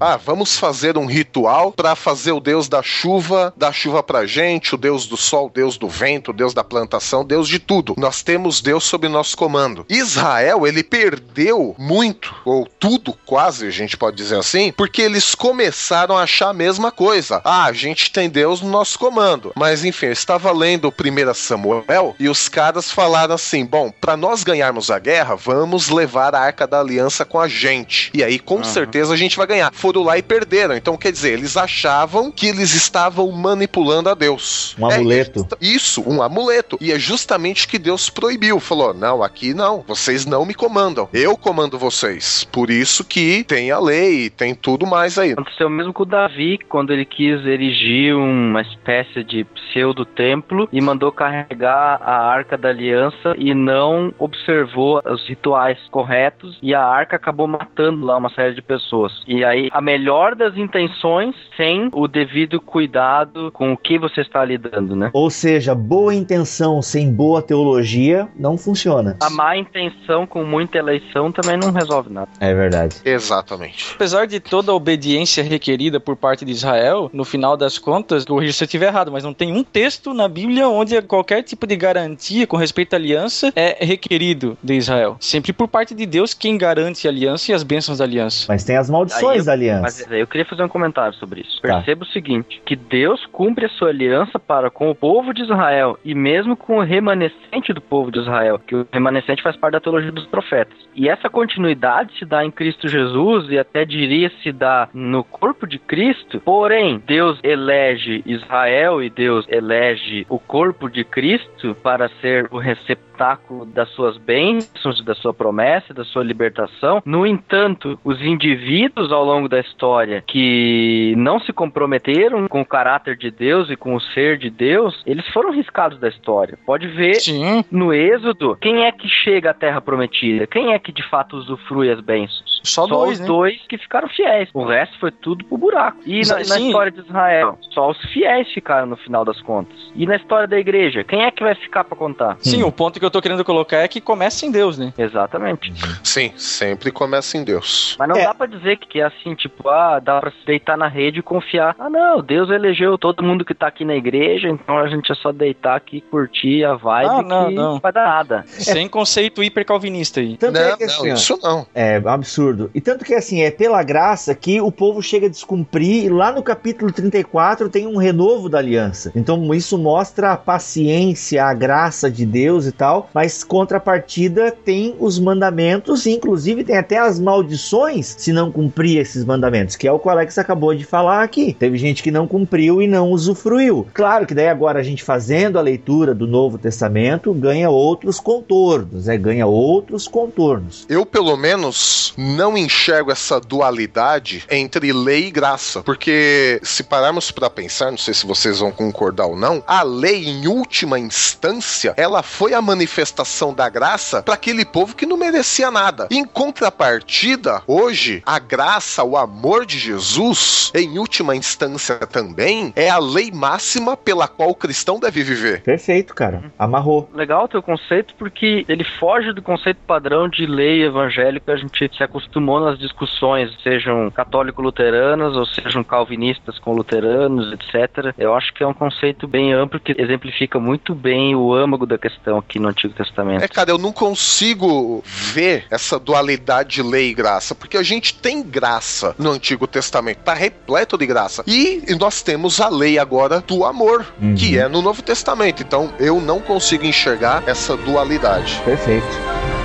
Ah, vamos fazer um ritual para fazer o Deus da chuva, dar chuva pra gente, o Deus do sol, o Deus do vento, o Deus da plantação, Deus de tudo. Nós temos Deus sob nosso comando. Israel, ele perdeu muito, ou tudo quase, a gente pode dizer assim, porque eles começaram a achar a mesma coisa. Ah, a gente tem Deus no nosso comando. Mas enfim, eu estava lendo o 1 Samuel e os caras falaram assim: bom, para nós ganharmos a guerra, vamos levar a arca da aliança com a gente. E aí, com Uhum. certeza, a gente vai ganhar. Foram lá e perderam. Então, quer dizer, eles achavam que eles estavam manipulando a Deus. Um É, amuleto. isso, um amuleto. E é justamente que Deus proibiu. Falou: não, aqui não. Vocês não me comandam. Eu comando vocês. Por isso que tem a lei, tem tudo mais aí. Aconteceu mesmo com o Davi, quando ele quis erigir uma espécie de pseudo-templo e mandou carregar a Arca da Aliança e não observou os rituais corretos e a Arca acabou matando lá uma série de pessoas. E aí, a melhor das intenções sem o devido cuidado com o que você está lidando, né? Ou seja, boa intenção sem boa teologia não funciona. A má intenção com muita eleição também não resolve nada. É verdade. Exatamente. Apesar de toda a obediência requerida por parte de Israel, no final das contas, corrija se eu estiver errado, mas não tem um texto na Bíblia onde qualquer tipo de garantia com respeito à aliança é requerido de Israel. Sempre por parte de Deus quem garante a aliança e as bênçãos da aliança. Mas tem as Aí maldições eu- da aliança. Mas aí eu queria fazer um comentário sobre isso. Tá. Perceba o seguinte: que Deus cumpre a sua aliança para com o povo de Israel e mesmo com o remanescente do povo de Israel, que o remanescente faz parte da teologia dos profetas. E essa continuidade se dá em Cristo Jesus e até diria se dá no corpo de Cristo. Porém, Deus elege Israel e Deus elege o corpo de Cristo para ser o receptáculo das suas bênçãos, da sua promessa, da sua libertação. No entanto, os indivíduos ao longo da história que não se comprometeram com o caráter de Deus e com o ser de Deus, eles foram riscados da história. Pode ver Sim, no Êxodo quem é que chega à Terra Prometida, quem é que de fato usufrui as bênçãos. Só, dois, os né? dois que ficaram fiéis. O resto foi tudo pro buraco. E na, na história de Israel, só os fiéis ficaram no final das contas. E na história da igreja, quem é que vai ficar pra contar? Sim, o ponto que eu tô querendo colocar é que começa em Deus, né? Exatamente. Sim, sempre começa em Deus. Mas não É. dá pra dizer que, que é assim, tipo, ah, dá pra se deitar na rede e confiar. Ah, não, Deus elegeu todo mundo que tá aqui na igreja, então a gente é só deitar aqui e curtir a vibe Ah, não, que não. vai dar nada. Sem conceito hipercalvinista aí. Tanto é Não, que não, assim, ó, isso não. É um absurdo. E tanto que assim, é pela graça que o povo chega a descumprir, e lá no capítulo 34 tem um renovo da aliança. Então isso mostra a paciência, a graça de Deus e tal, mas contrapartida tem os mandamentos, e inclusive tem até as maldições se não cumprir esses mandamentos, que é o que o Alex acabou de falar aqui. Teve gente que não cumpriu e não usufruiu. Claro que daí agora a gente fazendo a leitura do Novo Testamento ganha outros contornos, é ganha outros contornos. Eu, pelo menos, não não enxergo essa dualidade entre lei e graça, porque se pararmos para pensar, não sei se vocês vão concordar ou não, a lei em última instância, ela foi a manifestação da graça para aquele povo que não merecia nada. Em contrapartida, hoje a graça, o amor de Jesus, em última instância também, é a lei máxima pela qual o cristão deve viver. Perfeito, cara. Amarrou. Legal o teu conceito, porque ele foge do conceito padrão de lei evangélico que a gente se acostumou nas discussões, sejam católico-luteranas ou sejam calvinistas com luteranos, etc. Eu acho que é um conceito bem amplo que exemplifica muito bem o âmago da questão aqui no Antigo Testamento. É, cara, eu não consigo ver essa dualidade de lei e graça, porque a gente tem graça no Antigo Testamento, tá repleto de graça. E nós temos a lei agora do amor, Uhum. que é no Novo Testamento. Então eu não consigo enxergar essa dualidade. Perfeito.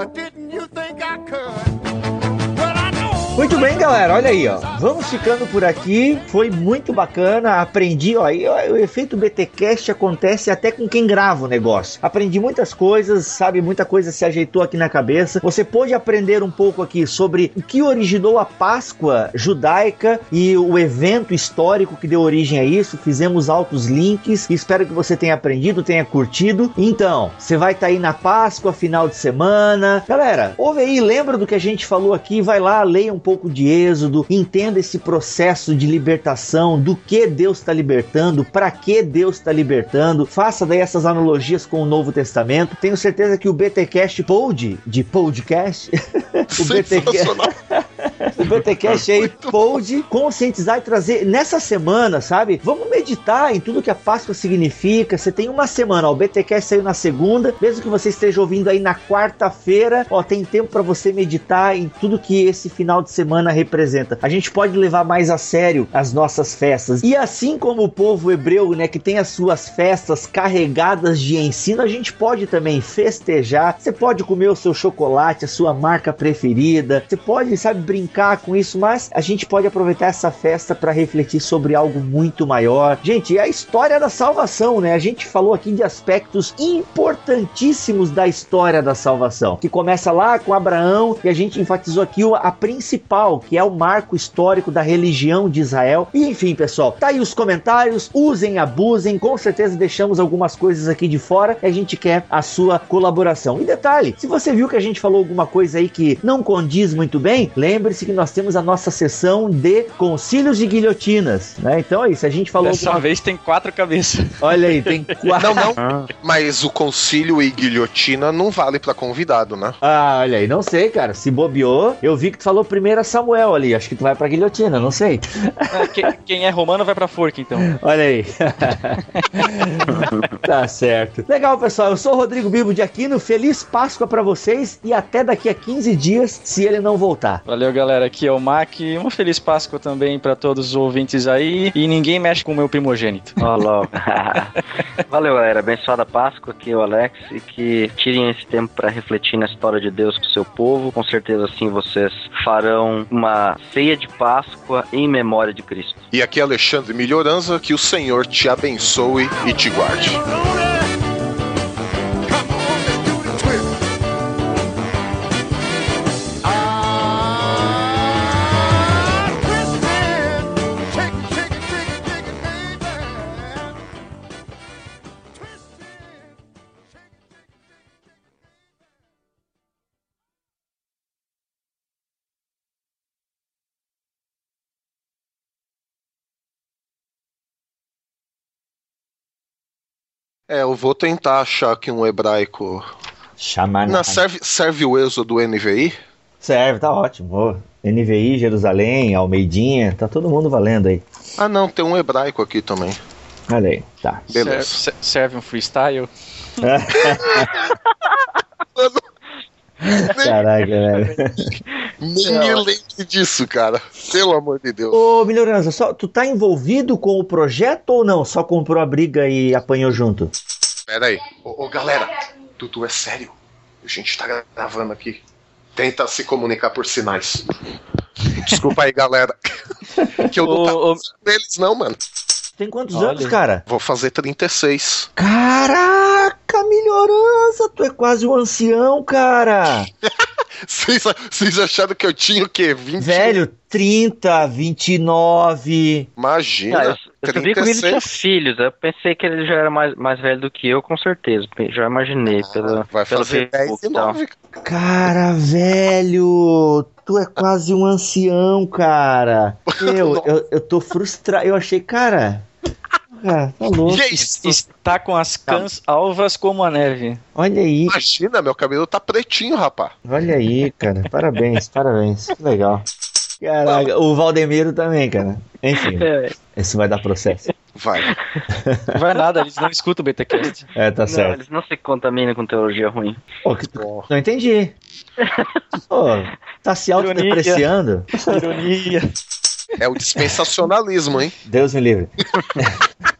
Or didn't you think I could? Muito bem, galera, olha aí, ó. Vamos ficando por aqui. Foi muito bacana. Aprendi, ó. ó, o efeito BTcast acontece até com quem grava o negócio. Aprendi muitas coisas, sabe? Muita coisa se ajeitou aqui na cabeça. Você pôde aprender um pouco aqui sobre o que originou a Páscoa judaica e o evento histórico que deu origem a isso. Fizemos altos links. Espero que você tenha aprendido, tenha curtido. Então, você vai estar aí na Páscoa, final de semana. Galera, ouve aí, lembra do que a gente falou aqui, vai lá, leia um pouco de Êxodo, entenda esse processo de libertação, do que Deus está libertando, para que Deus está libertando. Faça daí essas analogias com o Novo Testamento. Tenho certeza que o BTcast Pod, de podcast, [LAUGHS] o BTcast. [LAUGHS] o BTcast aí pôde conscientizar e trazer nessa semana, sabe? Vamos meditar em tudo que a Páscoa significa. Você tem uma semana, ó, o BTcast saiu na segunda, mesmo que você esteja ouvindo aí na quarta-feira, ó, tem tempo para você meditar em tudo que esse final de semana representa. A gente pode levar mais a sério as nossas festas. E assim como o povo hebreu, né, que tem as suas festas carregadas de ensino, a gente pode também festejar. Você pode comer o seu chocolate, a sua marca preferida. Você pode, sabe, brincar com isso, mas a gente pode aproveitar essa festa para refletir sobre algo muito maior. Gente, é a história da salvação, né? A gente falou aqui de aspectos importantíssimos da história da salvação, que começa lá com Abraão e a gente enfatizou aqui a principal, que é o marco histórico da religião de Israel. E enfim, pessoal, tá aí os comentários, usem, abusem, com certeza deixamos algumas coisas aqui de fora e a gente quer a sua colaboração. E detalhe, se você viu que a gente falou alguma coisa aí que não condiz muito bem, lembre-se que nós temos a nossa sessão de concílios e guilhotinas, né? Então é isso, a gente falou Dessa alguma... vez tem quatro cabeças. Olha aí, tem [LAUGHS] quatro... Não, não. Mas o concílio e guilhotina não vale pra convidado, né? Ah, olha aí, não sei, cara. Se bobeou, eu vi que tu falou primeiro a Samuel ali. Acho que tu vai pra guilhotina, não sei. É, que- quem é romano vai pra forca, então. Olha aí. [LAUGHS] tá certo. Legal, pessoal. Eu sou o Rodrigo Bibo de Aquino. Feliz Páscoa pra vocês e até daqui a 15 dias, se ele não voltar. Valeu, galera. Aqui é o Mac. Uma feliz Páscoa também pra todos os ouvintes aí. E ninguém mexe com o meu primogênito. Ó, logo. [LAUGHS] Valeu, galera. Abençoada Páscoa, aqui é o Alex. E que tirem esse tempo para refletir na história de Deus com o seu povo. Com certeza, assim, vocês farão uma ceia de Páscoa em memória de Cristo. E aqui é Alexandre Melhoranza, que o Senhor te abençoe e te guarde. É, eu vou tentar achar aqui um hebraico. Chamar Na, serve, serve o êxodo do NVI? Serve, tá ótimo. NVI, Jerusalém, Almeidinha, tá todo mundo valendo aí. Ah, não, tem um hebraico aqui também. Olha aí, tá. Beleza. Ser- serve um freestyle. [LAUGHS] [LAUGHS] Caraca, velho. Nem me lembre disso, cara. Pelo amor de Deus. Ô, Melhorança, só, tu tá envolvido com o projeto ou não? Só comprou a briga e apanhou junto? Pera aí. Ô, ô, galera, Tutu, é sério. A gente tá gravando aqui. Tenta se comunicar por sinais. Desculpa aí, galera. [LAUGHS] que eu não Ô, tava ô, neles, não, mano. Tem quantos Olha. anos, cara? Vou fazer 36. Caraca, melhorança! Tu é quase um ancião, cara! [LAUGHS] Vocês, vocês acharam que eu tinha o quê? 20? Velho, 30, 29. Imagina. Ah, eu, eu sabia que o Willi tinha 36. filhos. Eu pensei que ele já era mais, mais velho do que eu, com certeza. Já imaginei pela, Vai pelo fazer 10 Facebook e e tal. 9. Cara, velho! Tu é quase um ancião, cara. [LAUGHS] Eu, eu, eu tô frustrado. Eu achei, cara. Cara, tá louco. E é isso? Está com as cãs alvas como a neve. Olha aí, Imagina, meu cabelo tá pretinho, rapá. olha aí, cara. Parabéns, parabéns. Que legal. Caraca, o Valdemiro também, cara. Enfim, É, esse vai dar processo. Vai. Não vai nada, eles não escutam o BTcast. É, tá não, certo. eles não se contaminam com teologia ruim. Pô, que- Não entendi. Pô, tá se autodepreciando? Ironia. É o dispensacionalismo, hein? Deus me livre. [LAUGHS]